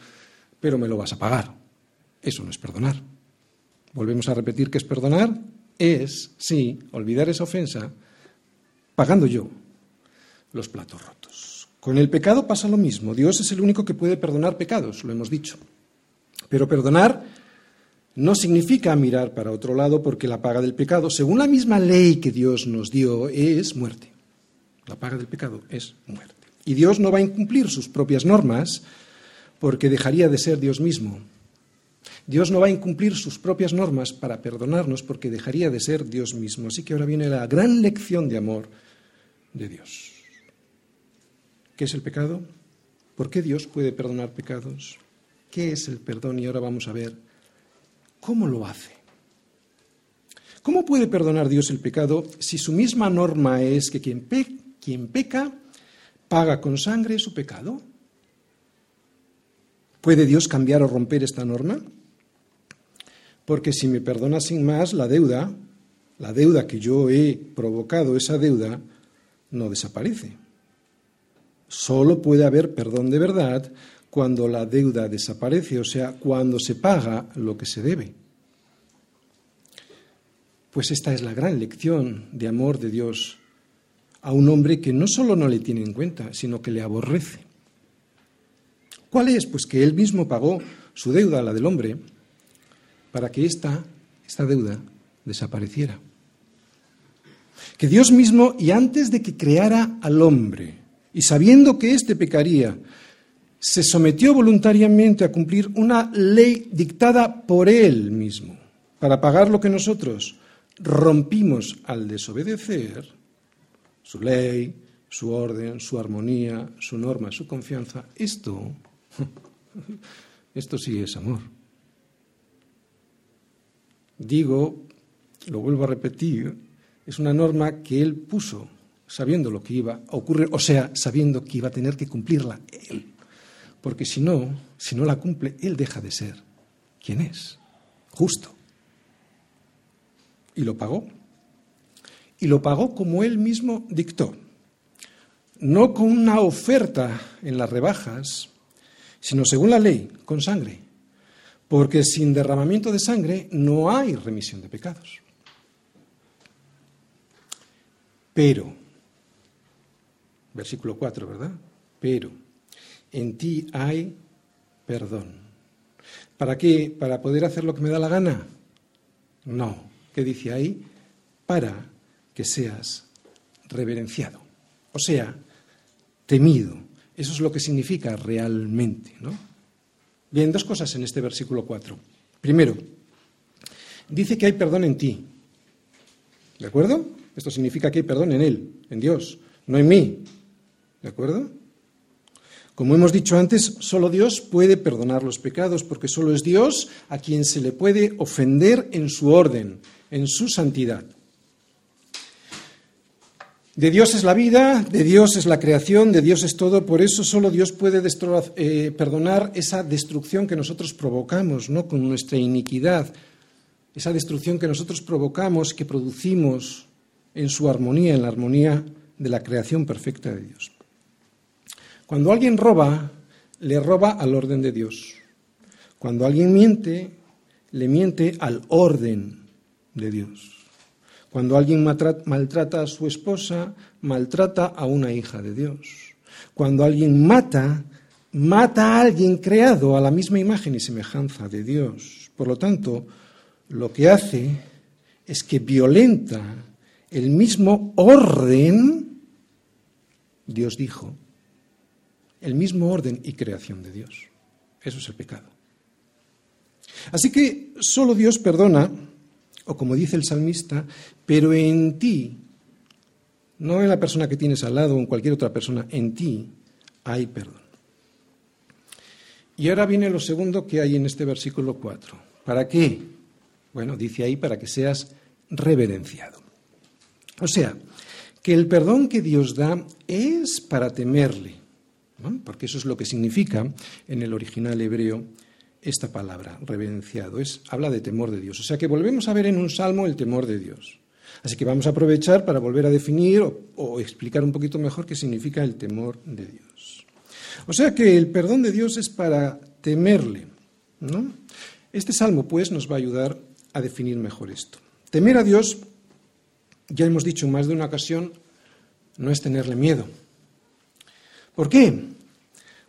pero me lo vas a pagar. Eso no es perdonar. Volvemos a repetir que es perdonar. Es, sí, olvidar esa ofensa pagando yo los platos rotos. Con el pecado pasa lo mismo. Dios es el único que puede perdonar pecados, lo hemos dicho. Pero perdonar no significa mirar para otro lado porque la paga del pecado, según la misma ley que Dios nos dio, es muerte. La paga del pecado es muerte. Y Dios no va a incumplir sus propias normas porque dejaría de ser Dios mismo. Dios no va a incumplir sus propias normas para perdonarnos porque dejaría de ser Dios mismo. Así que ahora viene la gran lección de amor de Dios. ¿Qué es el pecado? ¿Por qué Dios puede perdonar pecados? ¿Qué es el perdón? Y ahora vamos a ver cómo lo hace. ¿Cómo puede perdonar Dios el pecado si su misma norma es que quien, quien peca paga con sangre su pecado? ¿Puede Dios cambiar o romper esta norma? Porque si me perdona sin más la deuda, la deuda que yo he provocado, esa deuda, no desaparece. Solo puede haber perdón de verdad cuando la deuda desaparece, o sea, cuando se paga lo que se debe. Pues esta es la gran lección de amor de Dios a un hombre que no solo no le tiene en cuenta, sino que le aborrece. ¿Cuál es? Pues que él mismo pagó su deuda, la del hombre, para que esta, esta deuda desapareciera que Dios mismo, y antes de que creara al hombre, y sabiendo que éste pecaría, se sometió voluntariamente a cumplir una ley dictada por él mismo, para pagar lo que nosotros rompimos al desobedecer, su ley, su orden, su armonía, su norma, su confianza, esto, esto sí es amor. Digo, lo vuelvo a repetir, es una norma que él puso sabiendo lo que iba a ocurrir, o sea, sabiendo que iba a tener que cumplirla él. Porque si no, si no la cumple, él deja de ser quien es, justo. Y lo pagó. Y lo pagó como él mismo dictó. No con una oferta en las rebajas, sino según la ley, con sangre. Porque sin derramamiento de sangre no hay remisión de pecados. Pero, versículo 4, ¿verdad? Pero en ti hay perdón. ¿Para qué? ¿Para poder hacer lo que me da la gana? No. ¿Qué dice ahí? Para que seas reverenciado. O sea, temido. Eso es lo que significa realmente, ¿no? Bien, dos cosas en este versículo 4. Primero, dice que hay perdón en ti. ¿De acuerdo? Esto significa que hay perdón en Él, en Dios, no en mí. ¿De acuerdo? Como hemos dicho antes, solo Dios puede perdonar los pecados, porque solo es Dios a quien se le puede ofender en su orden, en su santidad. De Dios es la vida, de Dios es la creación, de Dios es todo, por eso solo Dios puede eh, perdonar esa destrucción que nosotros provocamos, ¿no? Con nuestra iniquidad, esa destrucción que nosotros provocamos, que producimos en su armonía, en la armonía de la creación perfecta de Dios. Cuando alguien roba, le roba al orden de Dios. Cuando alguien miente, le miente al orden de Dios. Cuando alguien maltrata a su esposa, maltrata a una hija de Dios. Cuando alguien mata, mata a alguien creado a la misma imagen y semejanza de Dios. Por lo tanto, lo que hace es que violenta el mismo orden, Dios dijo, el mismo orden y creación de Dios. Eso es el pecado. Así que solo Dios perdona, o como dice el salmista, pero en ti, no en la persona que tienes al lado o en cualquier otra persona, en ti hay perdón. Y ahora viene lo segundo que hay en este versículo 4. ¿Para qué? Bueno, dice ahí para que seas reverenciado. O sea, que el perdón que Dios da es para temerle, porque eso es lo que significa en el original hebreo esta palabra, reverenciado, es, habla de temor de Dios. O sea que volvemos a ver en un salmo el temor de Dios. Así que vamos a aprovechar para volver a definir o, explicar un poquito mejor qué significa el temor de Dios. O sea que el perdón de Dios es para temerle. Este salmo, pues, nos va a ayudar a definir mejor esto. Temer a Dios, ya hemos dicho en más de una ocasión, no es tenerle miedo. ¿Por qué?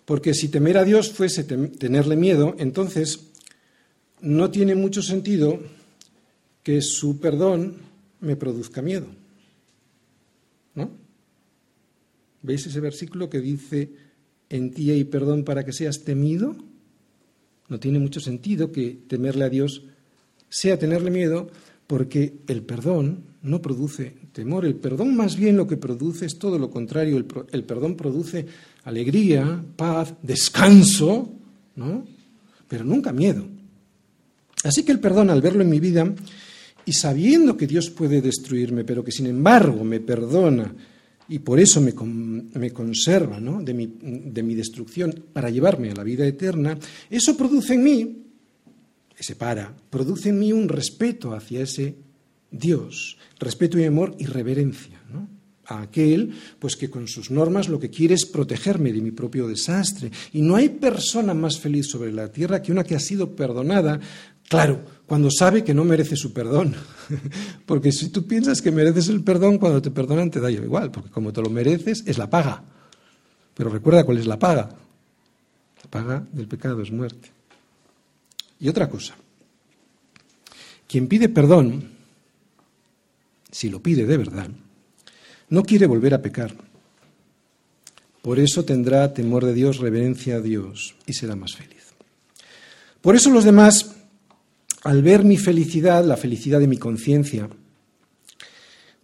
Porque si temer a Dios fuese tenerle miedo, entonces no tiene mucho sentido que su perdón me produzca miedo. ¿No? ¿Veis ese versículo que dice, en ti hay perdón para que seas temido? No tiene mucho sentido que temerle a Dios sea tenerle miedo, porque el perdón no produce temor. El perdón más bien lo que produce es todo lo contrario. El, perdón produce alegría, paz, descanso, ¿no? Pero nunca miedo. Así que el perdón, al verlo en mi vida y sabiendo que Dios puede destruirme, pero que sin embargo me perdona y por eso me, conserva ¿no? de, mi, de mi destrucción para llevarme a la vida eterna, eso produce en mí, ese para, produce en mí un respeto hacia ese Dios, respeto y amor y reverencia ¿no? a aquel pues que con sus normas lo que quiere es protegerme de mi propio desastre. Y no hay persona más feliz sobre la tierra que una que ha sido perdonada, claro, cuando sabe que no merece su perdón. porque si tú piensas que mereces el perdón, cuando te perdonan te da igual, porque como te lo mereces es la paga. Pero recuerda cuál es la paga. La paga del pecado es muerte. Y otra cosa, quien pide perdón si lo pide de verdad, no quiere volver a pecar. Por eso tendrá temor de Dios, reverencia a Dios y será más feliz. Por eso los demás, al ver mi felicidad, la felicidad de mi conciencia,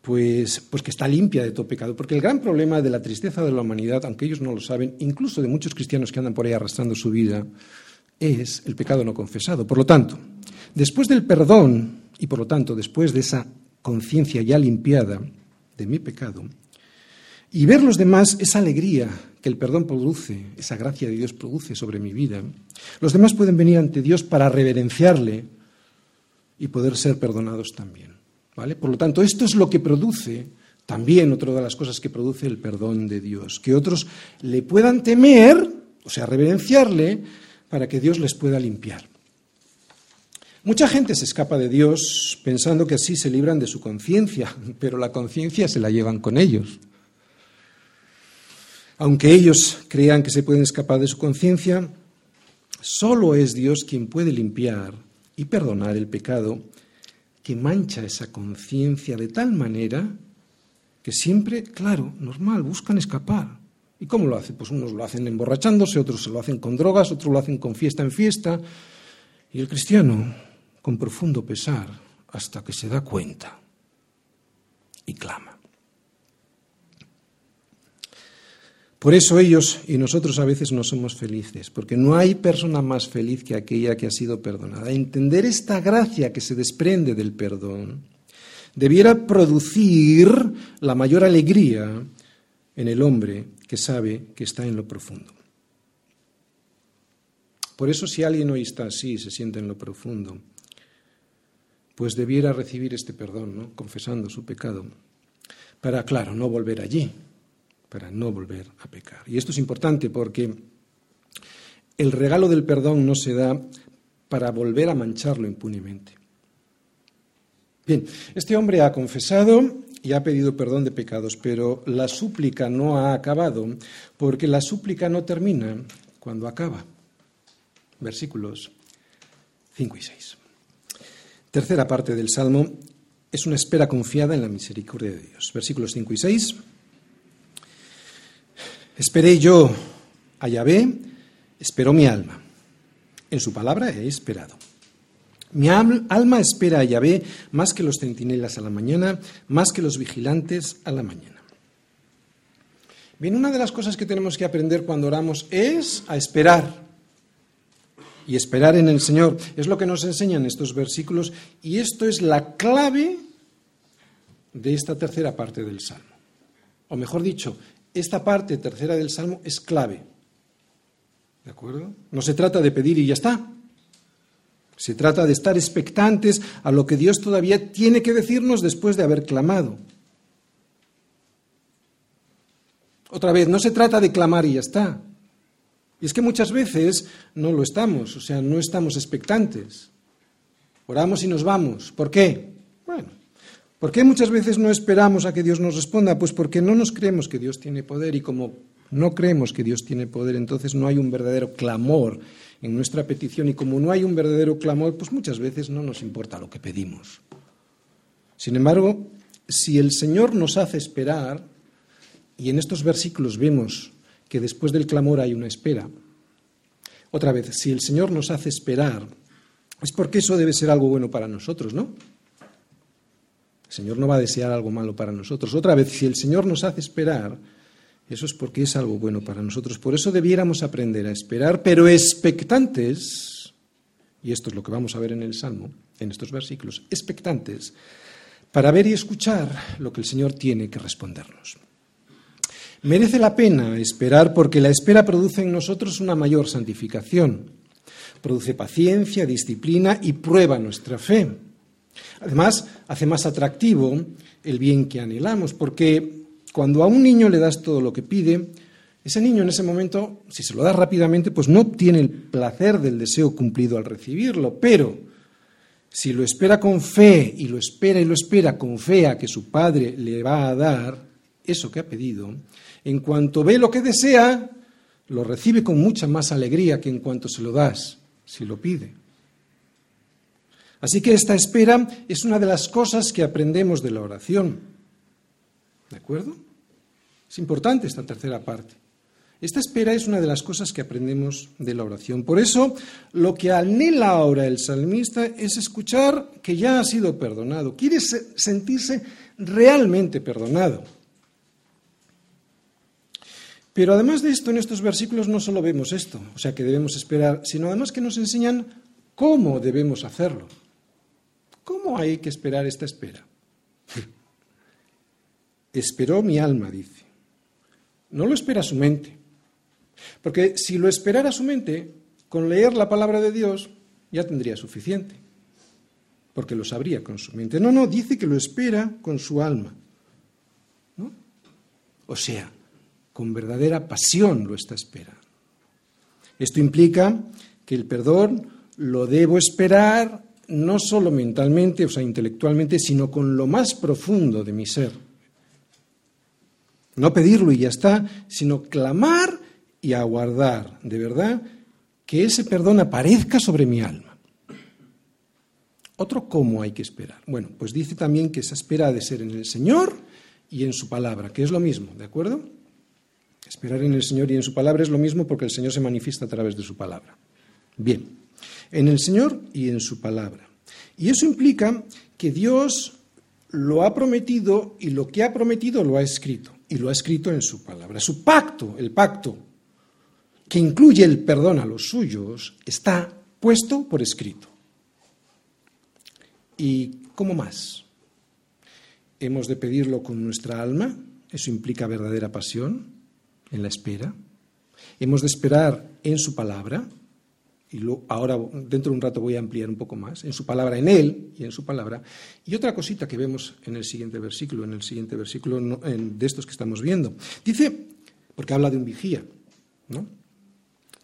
pues, pues que está limpia de todo pecado. Porque el gran problema de la tristeza de la humanidad, aunque ellos no lo saben, incluso de muchos cristianos que andan por ahí arrastrando su vida, es el pecado no confesado. Por lo tanto, después del perdón y por lo tanto después de esa conciencia ya limpiada de mi pecado, y ver los demás esa alegría que el perdón produce, esa gracia de Dios produce sobre mi vida, los demás pueden venir ante Dios para reverenciarle y poder ser perdonados también. ¿vale? Por lo tanto, esto es lo que produce también otra de las cosas que produce el perdón de Dios, que otros le puedan temer, o sea, reverenciarle, para que Dios les pueda limpiar. Mucha gente se escapa de Dios pensando que así se libran de su conciencia, pero la conciencia se la llevan con ellos. Aunque ellos crean que se pueden escapar de su conciencia, solo es Dios quien puede limpiar y perdonar el pecado que mancha esa conciencia de tal manera que siempre, claro, normal, buscan escapar. ¿Y cómo lo hacen? Pues unos lo hacen emborrachándose, otros se lo hacen con drogas, otros lo hacen con fiesta en fiesta. Y el cristiano, con profundo pesar, hasta que se da cuenta y clama. Por eso ellos y nosotros a veces no somos felices, porque no hay persona más feliz que aquella que ha sido perdonada. Entender esta gracia que se desprende del perdón debiera producir la mayor alegría en el hombre que sabe que está en lo profundo. Por eso si alguien hoy está así, se siente en lo profundo, pues debiera recibir este perdón, ¿no? confesando su pecado, para, claro, no volver allí, para no volver a pecar. Y esto es importante porque el regalo del perdón no se da para volver a mancharlo impunemente. Bien, este hombre ha confesado y ha pedido perdón de pecados, pero la súplica no ha acabado porque la súplica no termina cuando acaba. Versículos 5 y 6. Tercera parte del Salmo es una espera confiada en la misericordia de Dios. Versículos 5 y 6. Esperé yo a Yahvé, esperó mi alma. En su palabra he esperado. Mi alma espera a Yahvé más que los centinelas a la mañana, más que los vigilantes a la mañana. Bien, una de las cosas que tenemos que aprender cuando oramos es a esperar. Y esperar en el Señor. Es lo que nos enseñan estos versículos y esto es la clave de esta tercera parte del Salmo. O mejor dicho, esta parte tercera del Salmo es clave. ¿De acuerdo? No se trata de pedir y ya está. Se trata de estar expectantes a lo que Dios todavía tiene que decirnos después de haber clamado. Otra vez, no se trata de clamar y ya está. Y es que muchas veces no lo estamos, o sea, no estamos expectantes. Oramos y nos vamos. ¿Por qué? Bueno, ¿Por qué muchas veces no esperamos a que Dios nos responda? Pues porque no nos creemos que Dios tiene poder y como no creemos que Dios tiene poder, entonces no hay un verdadero clamor en nuestra petición y como no hay un verdadero clamor, pues muchas veces no nos importa lo que pedimos. Sin embargo, si el Señor nos hace esperar, y en estos versículos vemos que después del clamor hay una espera, otra vez, si el Señor nos hace esperar, es porque eso debe ser algo bueno para nosotros, ¿no? El Señor no va a desear algo malo para nosotros. Otra vez, si el Señor nos hace esperar, eso es porque es algo bueno para nosotros. Por eso debiéramos aprender a esperar, pero expectantes, y esto es lo que vamos a ver en el Salmo, en estos versículos, expectantes, para ver y escuchar lo que el Señor tiene que respondernos. Merece la pena esperar porque la espera produce en nosotros una mayor santificación, produce paciencia, disciplina y prueba nuestra fe. Además, hace más atractivo el bien que anhelamos, porque cuando a un niño le das todo lo que pide, ese niño en ese momento, si se lo das rápidamente, pues no obtiene el placer del deseo cumplido al recibirlo, pero si lo espera con fe y lo espera y lo espera con fe a que su padre le va a dar eso que ha pedido, en cuanto ve lo que desea, lo recibe con mucha más alegría que en cuanto se lo das, si lo pide. Así que esta espera es una de las cosas que aprendemos de la oración. ¿De acuerdo? Es importante esta tercera parte. Esta espera es una de las cosas que aprendemos de la oración. Por eso, lo que anhela ahora el salmista es escuchar que ya ha sido perdonado. Quiere sentirse realmente perdonado. Pero además de esto, en estos versículos no solo vemos esto, o sea, que debemos esperar, sino además que nos enseñan cómo debemos hacerlo. ¿Cómo hay que esperar esta espera? Esperó mi alma, dice. No lo espera su mente. Porque si lo esperara su mente, con leer la palabra de Dios ya tendría suficiente. Porque lo sabría con su mente. No, no, dice que lo espera con su alma. ¿No? O sea, con verdadera pasión lo está esperando. Esto implica que el perdón lo debo esperar no solo mentalmente, o sea, intelectualmente, sino con lo más profundo de mi ser. No pedirlo y ya está, sino clamar y aguardar, de verdad, que ese perdón aparezca sobre mi alma. Otro cómo hay que esperar. Bueno, pues dice también que esa espera ha de ser en el Señor y en su palabra, que es lo mismo, ¿de acuerdo? Esperar en el Señor y en su palabra es lo mismo porque el Señor se manifiesta a través de su palabra. Bien, en el Señor y en su palabra. Y eso implica que Dios lo ha prometido y lo que ha prometido lo ha escrito. Y lo ha escrito en su palabra. Su pacto, el pacto que incluye el perdón a los suyos, está puesto por escrito. ¿Y cómo más? ¿Hemos de pedirlo con nuestra alma? ¿Eso implica verdadera pasión en la espera? ¿Hemos de esperar en su palabra? Y ahora, dentro de un rato, voy a ampliar un poco más. En su palabra, en él y en su palabra. Y otra cosita que vemos en el siguiente versículo, en el siguiente versículo de estos que estamos viendo. Dice, porque habla de un vigía, ¿no?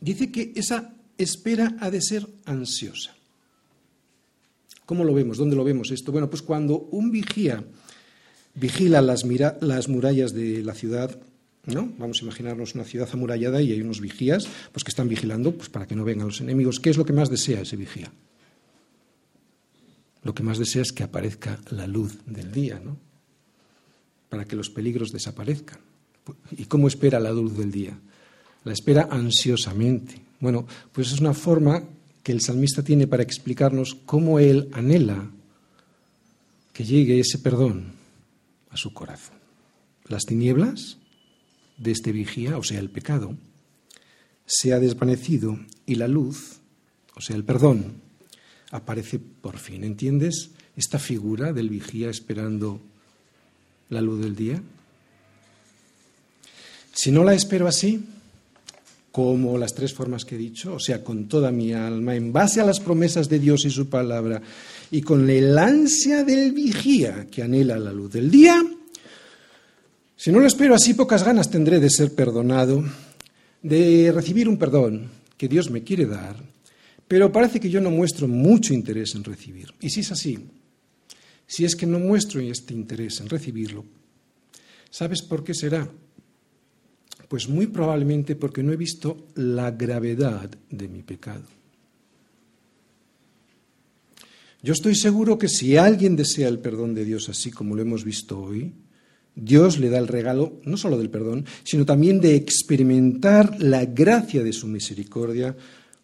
Dice que esa espera ha de ser ansiosa. ¿Cómo lo vemos? ¿Dónde lo vemos esto? Bueno, pues cuando un vigía vigila las, las murallas de la ciudad, ¿no? Vamos a imaginarnos una ciudad amurallada y hay unos vigías pues, que están vigilando pues, para que no vengan los enemigos. ¿Qué es lo que más desea ese vigía? Lo que más desea es que aparezca la luz del día, ¿no? Para que los peligros desaparezcan. ¿Y cómo espera la luz del día? La espera ansiosamente. Bueno, pues es una forma que el salmista tiene para explicarnos cómo él anhela que llegue ese perdón a su corazón. Las tinieblas de este vigía, o sea, el pecado, se ha desvanecido y la luz, o sea, el perdón, aparece por fin. ¿Entiendes esta figura del vigía esperando la luz del día? Si no la espero así, como las tres formas que he dicho, o sea, con toda mi alma, en base a las promesas de Dios y su palabra, y con el ansia del vigía que anhela la luz del día, si no lo espero así, pocas ganas tendré de ser perdonado, de recibir un perdón que Dios me quiere dar, pero parece que yo no muestro mucho interés en recibir. Y si es así, si es que no muestro este interés en recibirlo, ¿sabes por qué será? Pues muy probablemente porque no he visto la gravedad de mi pecado. Yo estoy seguro que si alguien desea el perdón de Dios así como lo hemos visto hoy, Dios le da el regalo no solo del perdón, sino también de experimentar la gracia de su misericordia.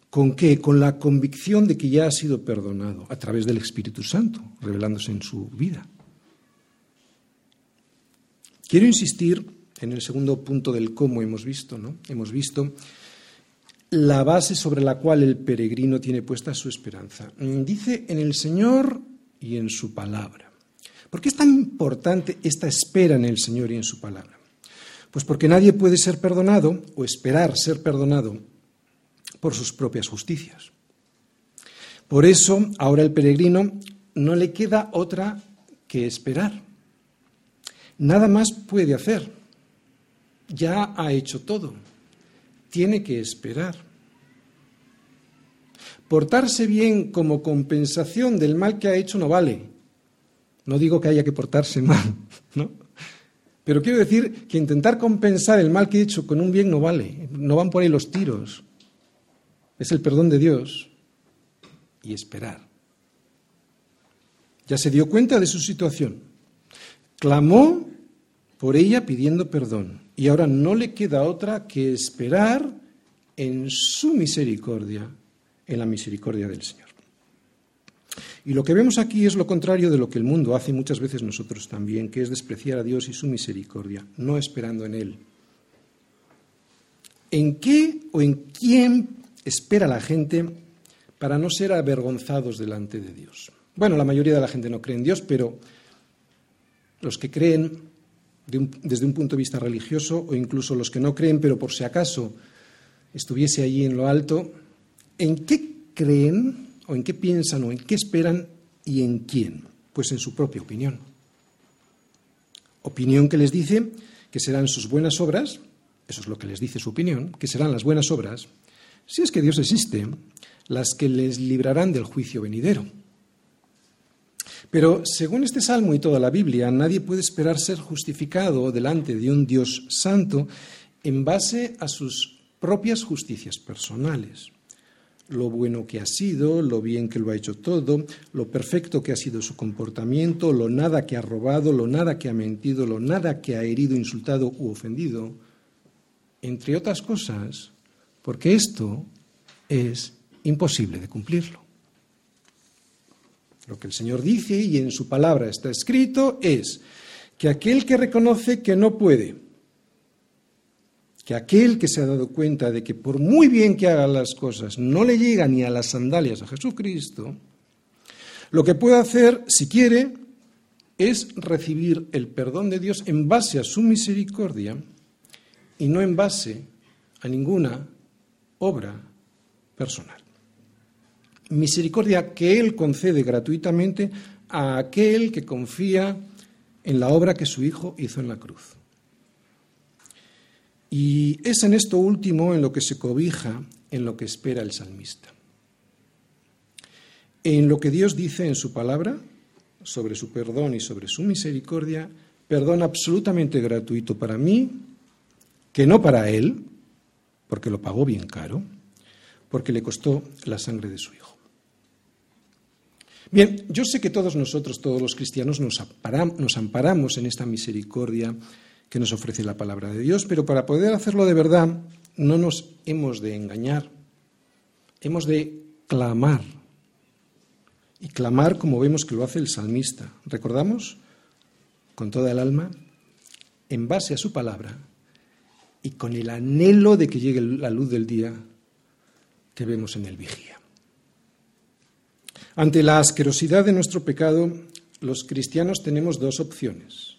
¿Con qué? Con la convicción de que ya ha sido perdonado a través del Espíritu Santo, revelándose en su vida. Quiero insistir en el segundo punto del cómo hemos visto, ¿no? Hemos visto la base sobre la cual el peregrino tiene puesta su esperanza. Dice en el Señor y en su palabra. ¿Por qué es tan importante esta espera en el Señor y en su palabra? Pues porque nadie puede ser perdonado o esperar ser perdonado por sus propias justicias. Por eso, ahora el peregrino no le queda otra que esperar. Nada más puede hacer ya ha hecho todo. Tiene que esperar. Portarse bien como compensación del mal que ha hecho no vale. No digo que haya que portarse mal, ¿no? Pero quiero decir que intentar compensar el mal que he hecho con un bien no vale. No van por ahí los tiros. Es el perdón de Dios y esperar. Ya se dio cuenta de su situación. Clamó por ella pidiendo perdón. Y ahora no le queda otra que esperar en su misericordia, en la misericordia del Señor. Y lo que vemos aquí es lo contrario de lo que el mundo hace muchas veces nosotros también, que es despreciar a Dios y su misericordia, no esperando en Él. ¿En qué o en quién espera la gente para no ser avergonzados delante de Dios? Bueno, la mayoría de la gente no cree en Dios, pero los que creen desde un punto de vista religioso o incluso los que no creen, pero por si acaso estuviese allí en lo alto, ¿en qué creen o en qué piensan o en qué esperan y en quién? Pues en su propia opinión. Opinión que les dice que serán sus buenas obras, eso es lo que les dice su opinión, que serán las buenas obras, si es que Dios existe, las que les librarán del juicio venidero. Pero según este salmo y toda la Biblia, nadie puede esperar ser justificado delante de un Dios santo en base a sus propias justicias personales. Lo bueno que ha sido, lo bien que lo ha hecho todo, lo perfecto que ha sido su comportamiento, lo nada que ha robado, lo nada que ha mentido, lo nada que ha herido, insultado u ofendido, entre otras cosas, porque esto es imposible de cumplirlo. Lo que el Señor dice y en su palabra está escrito es que aquel que reconoce que no puede, que aquel que se ha dado cuenta de que por muy bien que haga las cosas no le llega ni a las sandalias a Jesucristo, lo que puede hacer, si quiere, es recibir el perdón de Dios en base a su misericordia y no en base a ninguna obra personal misericordia que Él concede gratuitamente a aquel que confía en la obra que su Hijo hizo en la cruz. Y es en esto último en lo que se cobija, en lo que espera el salmista. En lo que Dios dice en su palabra sobre su perdón y sobre su misericordia, perdón absolutamente gratuito para mí, que no para Él, porque lo pagó bien caro, porque le costó la sangre de su Hijo. Bien, yo sé que todos nosotros, todos los cristianos, nos amparamos, en esta misericordia que nos ofrece la palabra de Dios, pero para poder hacerlo de verdad no nos hemos de engañar, hemos de clamar. Y clamar como vemos que lo hace el salmista. ¿Recordamos? Con toda el alma, en base a su palabra y con el anhelo de que llegue la luz del día que vemos en el vigía. Ante la asquerosidad de nuestro pecado, los cristianos tenemos dos opciones.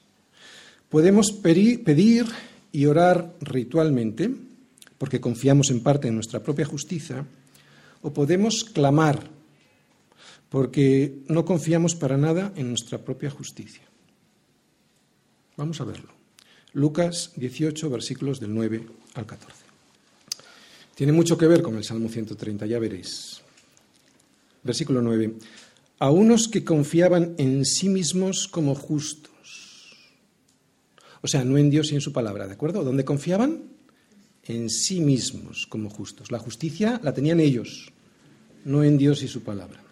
Podemos pedir y orar ritualmente, porque confiamos en parte en nuestra propia justicia, o podemos clamar, porque no confiamos para nada en nuestra propia justicia. Vamos a verlo. Lucas 18, versículos del 9 al 14. Tiene mucho que ver con el Salmo 130, ya veréis. Versículo 9. A unos que confiaban en sí mismos como justos. O sea, no en Dios y en su palabra, ¿de acuerdo? ¿Dónde confiaban? En sí mismos como justos. La justicia la tenían ellos, no en Dios y su palabra.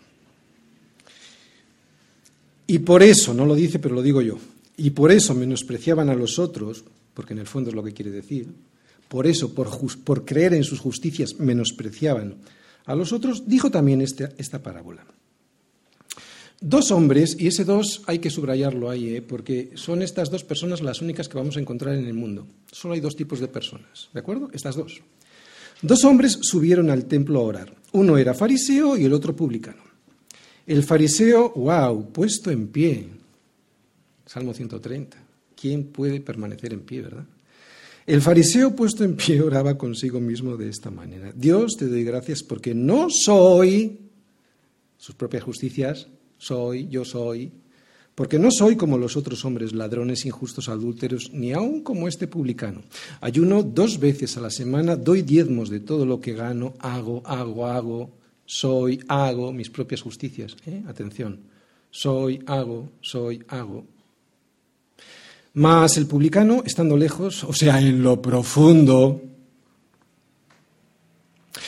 Y por eso, no lo dice, pero lo digo yo, y por eso menospreciaban a los otros, porque en el fondo es lo que quiere decir, por eso, por, creer en sus justicias, menospreciaban a los otros, dijo también este, esta parábola. Dos hombres, y ese dos hay que subrayarlo ahí, ¿eh? porque son estas dos personas las únicas que vamos a encontrar en el mundo. Solo hay dos tipos de personas, ¿de acuerdo? Estas dos. Dos hombres subieron al templo a orar. Uno era fariseo y el otro publicano. El fariseo, wow, puesto en pie. Salmo 130. ¿Quién puede permanecer en pie, verdad? El fariseo puesto en pie oraba consigo mismo de esta manera. Dios te doy gracias porque no soy sus propias justicias, soy, yo soy, porque no soy como los otros hombres, ladrones, injustos, adúlteros, ni aun como este publicano. Ayuno dos veces a la semana, doy diezmos de todo lo que gano, hago, hago, hago, soy, hago mis propias justicias. ¿eh? Atención, soy, hago, soy, hago. Mas el publicano, estando lejos, o sea, en lo profundo,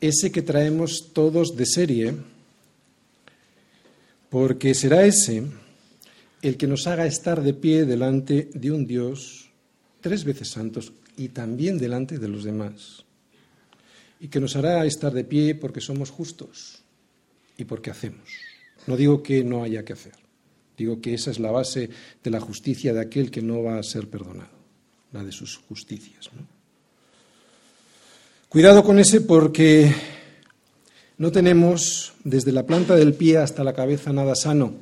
ese que traemos todos de serie, porque será ese el que nos haga estar de pie delante de un Dios tres veces santos y también delante de los demás, y que nos hará estar de pie porque somos justos y porque hacemos. No digo que no haya que hacer, digo que esa es la base de la justicia de aquel que no va a ser perdonado, la de sus justicias. Cuidado con ese porque no tenemos desde la planta del pie hasta la cabeza nada sano.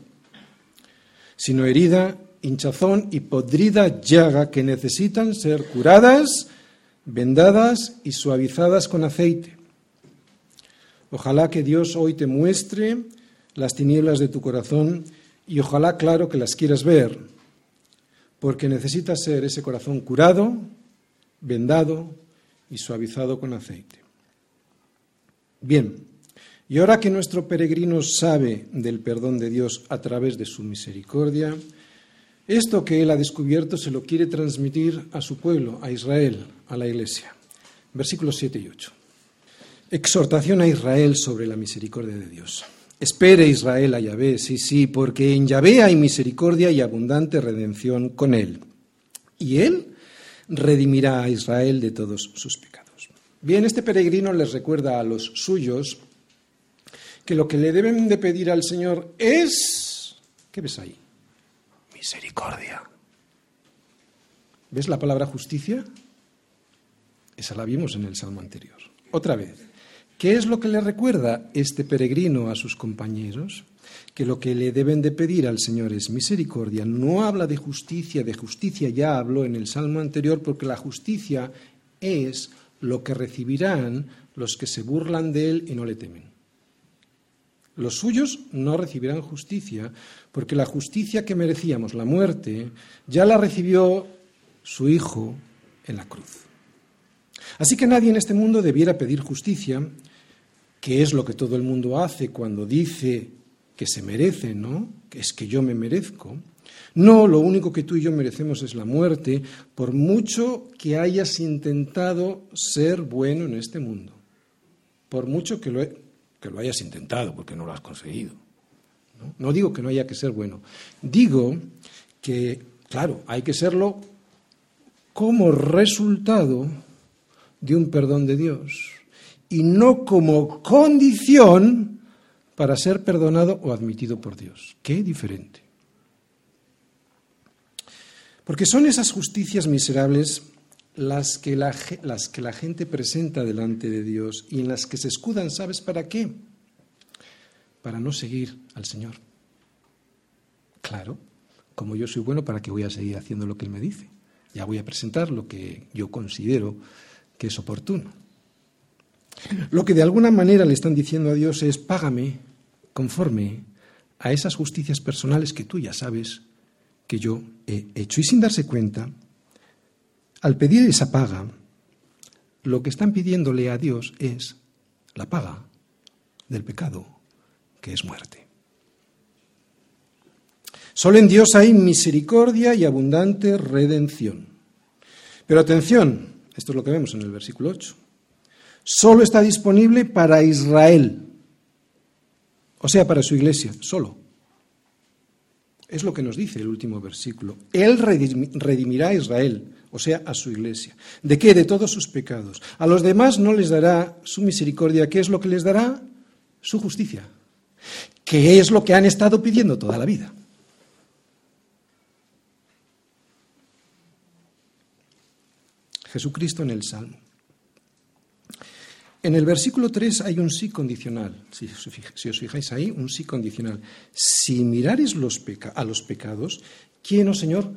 sino herida, hinchazón y podrida llaga que necesitan ser curadas, vendadas y suavizadas con aceite. Ojalá que Dios hoy te muestre las tinieblas de tu corazón y ojalá, claro, que las quieras ver, porque necesita ser ese corazón curado, vendado y suavizado con aceite. Bien, y ahora que nuestro peregrino sabe del perdón de Dios a través de su misericordia, esto que él ha descubierto se lo quiere transmitir a su pueblo, a Israel, a la iglesia. Versículos 7 y 8. Exhortación a Israel sobre la misericordia de Dios. Espere Israel a Yahvé, sí, sí, porque en Yahvé hay misericordia y abundante redención con él. Y él redimirá a Israel de todos sus pecados. Bien, este peregrino les recuerda a los suyos que lo que le deben de pedir al Señor es... ¿Qué ves ahí? Misericordia. ¿Ves la palabra justicia? Esa la vimos en el Salmo anterior. Otra vez. ¿Qué es lo que le recuerda este peregrino a sus compañeros? Que lo que le deben de pedir al Señor es misericordia. No habla de justicia, de justicia ya habló en el Salmo anterior, porque la justicia es lo que recibirán los que se burlan de él y no le temen. Los suyos no recibirán justicia, porque la justicia que merecíamos, la muerte, ya la recibió su Hijo en la cruz. Así que nadie en este mundo debiera pedir justicia, que es lo que todo el mundo hace cuando dice que se merece, ¿no? Que es que yo me merezco. No, lo único que tú y yo merecemos es la muerte, por mucho que hayas intentado ser bueno en este mundo. Por mucho que lo, que lo hayas intentado, porque no lo has conseguido. ¿no? no digo que no haya que ser bueno. Digo que, claro, hay que serlo como resultado de un perdón de Dios y no como condición para ser perdonado o admitido por Dios. Qué diferente. Porque son esas justicias miserables las que, la, las que la gente presenta delante de Dios y en las que se escudan, ¿sabes para qué? Para no seguir al Señor. Claro, como yo soy bueno, ¿para qué voy a seguir haciendo lo que Él me dice? Ya voy a presentar lo que yo considero que es oportuno. Lo que de alguna manera le están diciendo a Dios es, págame conforme a esas justicias personales que tú ya sabes que yo he hecho. Y sin darse cuenta, al pedir esa paga, lo que están pidiéndole a Dios es la paga del pecado, que es muerte. Solo en Dios hay misericordia y abundante redención. Pero atención, esto es lo que vemos en el versículo 8. Solo está disponible para Israel, o sea, para su iglesia, solo. Es lo que nos dice el último versículo. Él redimirá a Israel, o sea, a su iglesia. ¿De qué? De todos sus pecados. A los demás no les dará su misericordia. ¿Qué es lo que les dará? Su justicia. ¿Qué es lo que han estado pidiendo toda la vida? Jesucristo en el Salmo. En el versículo 3 hay un sí condicional, si, os fijáis ahí, un sí condicional. Si mirares a los pecados, ¿quién, oh Señor,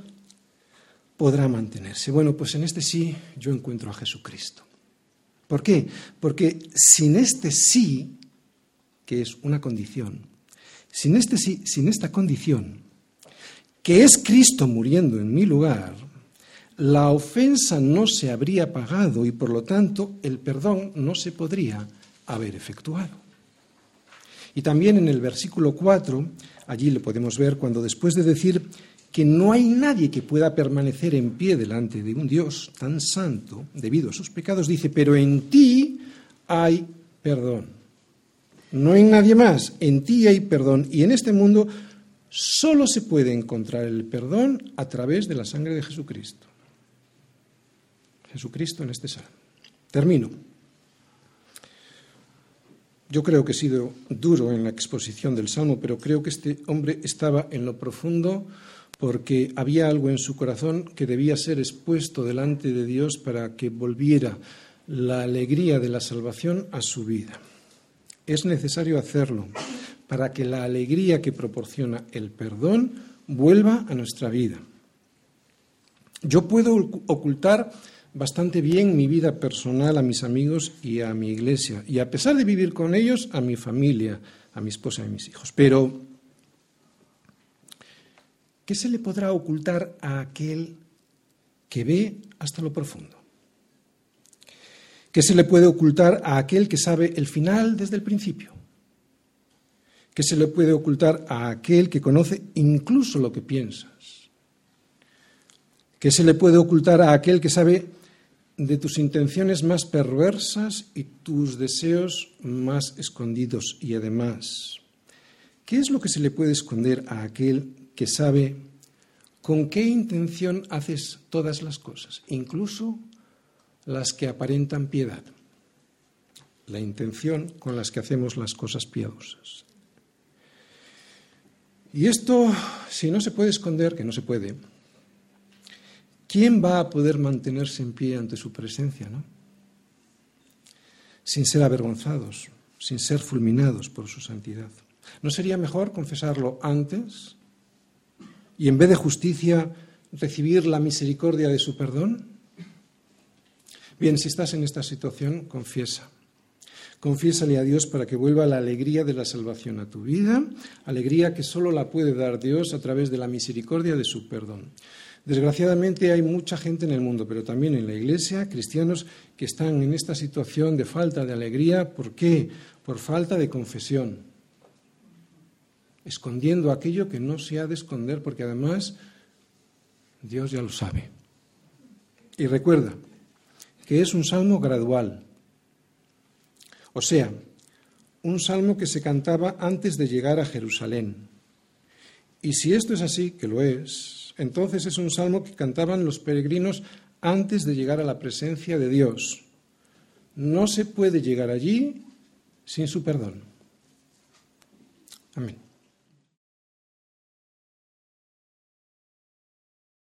podrá mantenerse? Bueno, pues en este sí yo encuentro a Jesucristo. ¿Por qué? Porque sin este sí, que es una condición, sin este sí, sin esta condición, que es Cristo muriendo en mi lugar, la ofensa no se habría pagado y por lo tanto el perdón no se podría haber efectuado. Y también en el versículo 4, allí le podemos ver cuando después de decir que no hay nadie que pueda permanecer en pie delante de un Dios tan santo debido a sus pecados, dice, pero en ti hay perdón. No hay nadie más, en ti hay perdón. Y en este mundo solo se puede encontrar el perdón a través de la sangre de Jesucristo. Jesucristo en este salmo. Termino. Yo creo que he sido duro en la exposición del salmo, pero creo que este hombre estaba en lo profundo porque había algo en su corazón que debía ser expuesto delante de Dios para que volviera la alegría de la salvación a su vida. Es necesario hacerlo para que la alegría que proporciona el perdón vuelva a nuestra vida. Yo puedo ocultar bastante bien mi vida personal a mis amigos y a mi iglesia, y a pesar de vivir con ellos, a mi familia, a mi esposa y a mis hijos. Pero, ¿qué se le podrá ocultar a aquel que ve hasta lo profundo? ¿Qué se le puede ocultar a aquel que sabe el final desde el principio? ¿Qué se le puede ocultar a aquel que conoce incluso lo que piensas? ¿Qué se le puede ocultar a aquel que sabe de tus intenciones más perversas y tus deseos más escondidos? Y además, ¿qué es lo que se le puede esconder a aquel que sabe con qué intención haces todas las cosas, incluso las que aparentan piedad, la intención con las que hacemos las cosas piadosas. Y esto, si no se puede esconder, que no se puede, ¿quién va a poder mantenerse en pie ante su presencia, no? Sin ser avergonzados, sin ser fulminados por su santidad. ¿No sería mejor confesarlo antes y en vez de justicia recibir la misericordia de su perdón? Bien, si estás en esta situación, confiesa. Confiésale a Dios para que vuelva la alegría de la salvación a tu vida, alegría que solo la puede dar Dios a través de la misericordia de su perdón. Desgraciadamente hay mucha gente en el mundo, pero también en la Iglesia, cristianos que están en esta situación de falta de alegría. ¿Por qué? Por falta de confesión. Escondiendo aquello que no se ha de esconder, porque además Dios ya lo sabe. Y recuerda, que es un salmo gradual. O sea, un salmo que se cantaba antes de llegar a Jerusalén. Y si esto es así, que lo es, entonces es un salmo que cantaban los peregrinos antes de llegar a la presencia de Dios. No se puede llegar allí sin su perdón. Amén.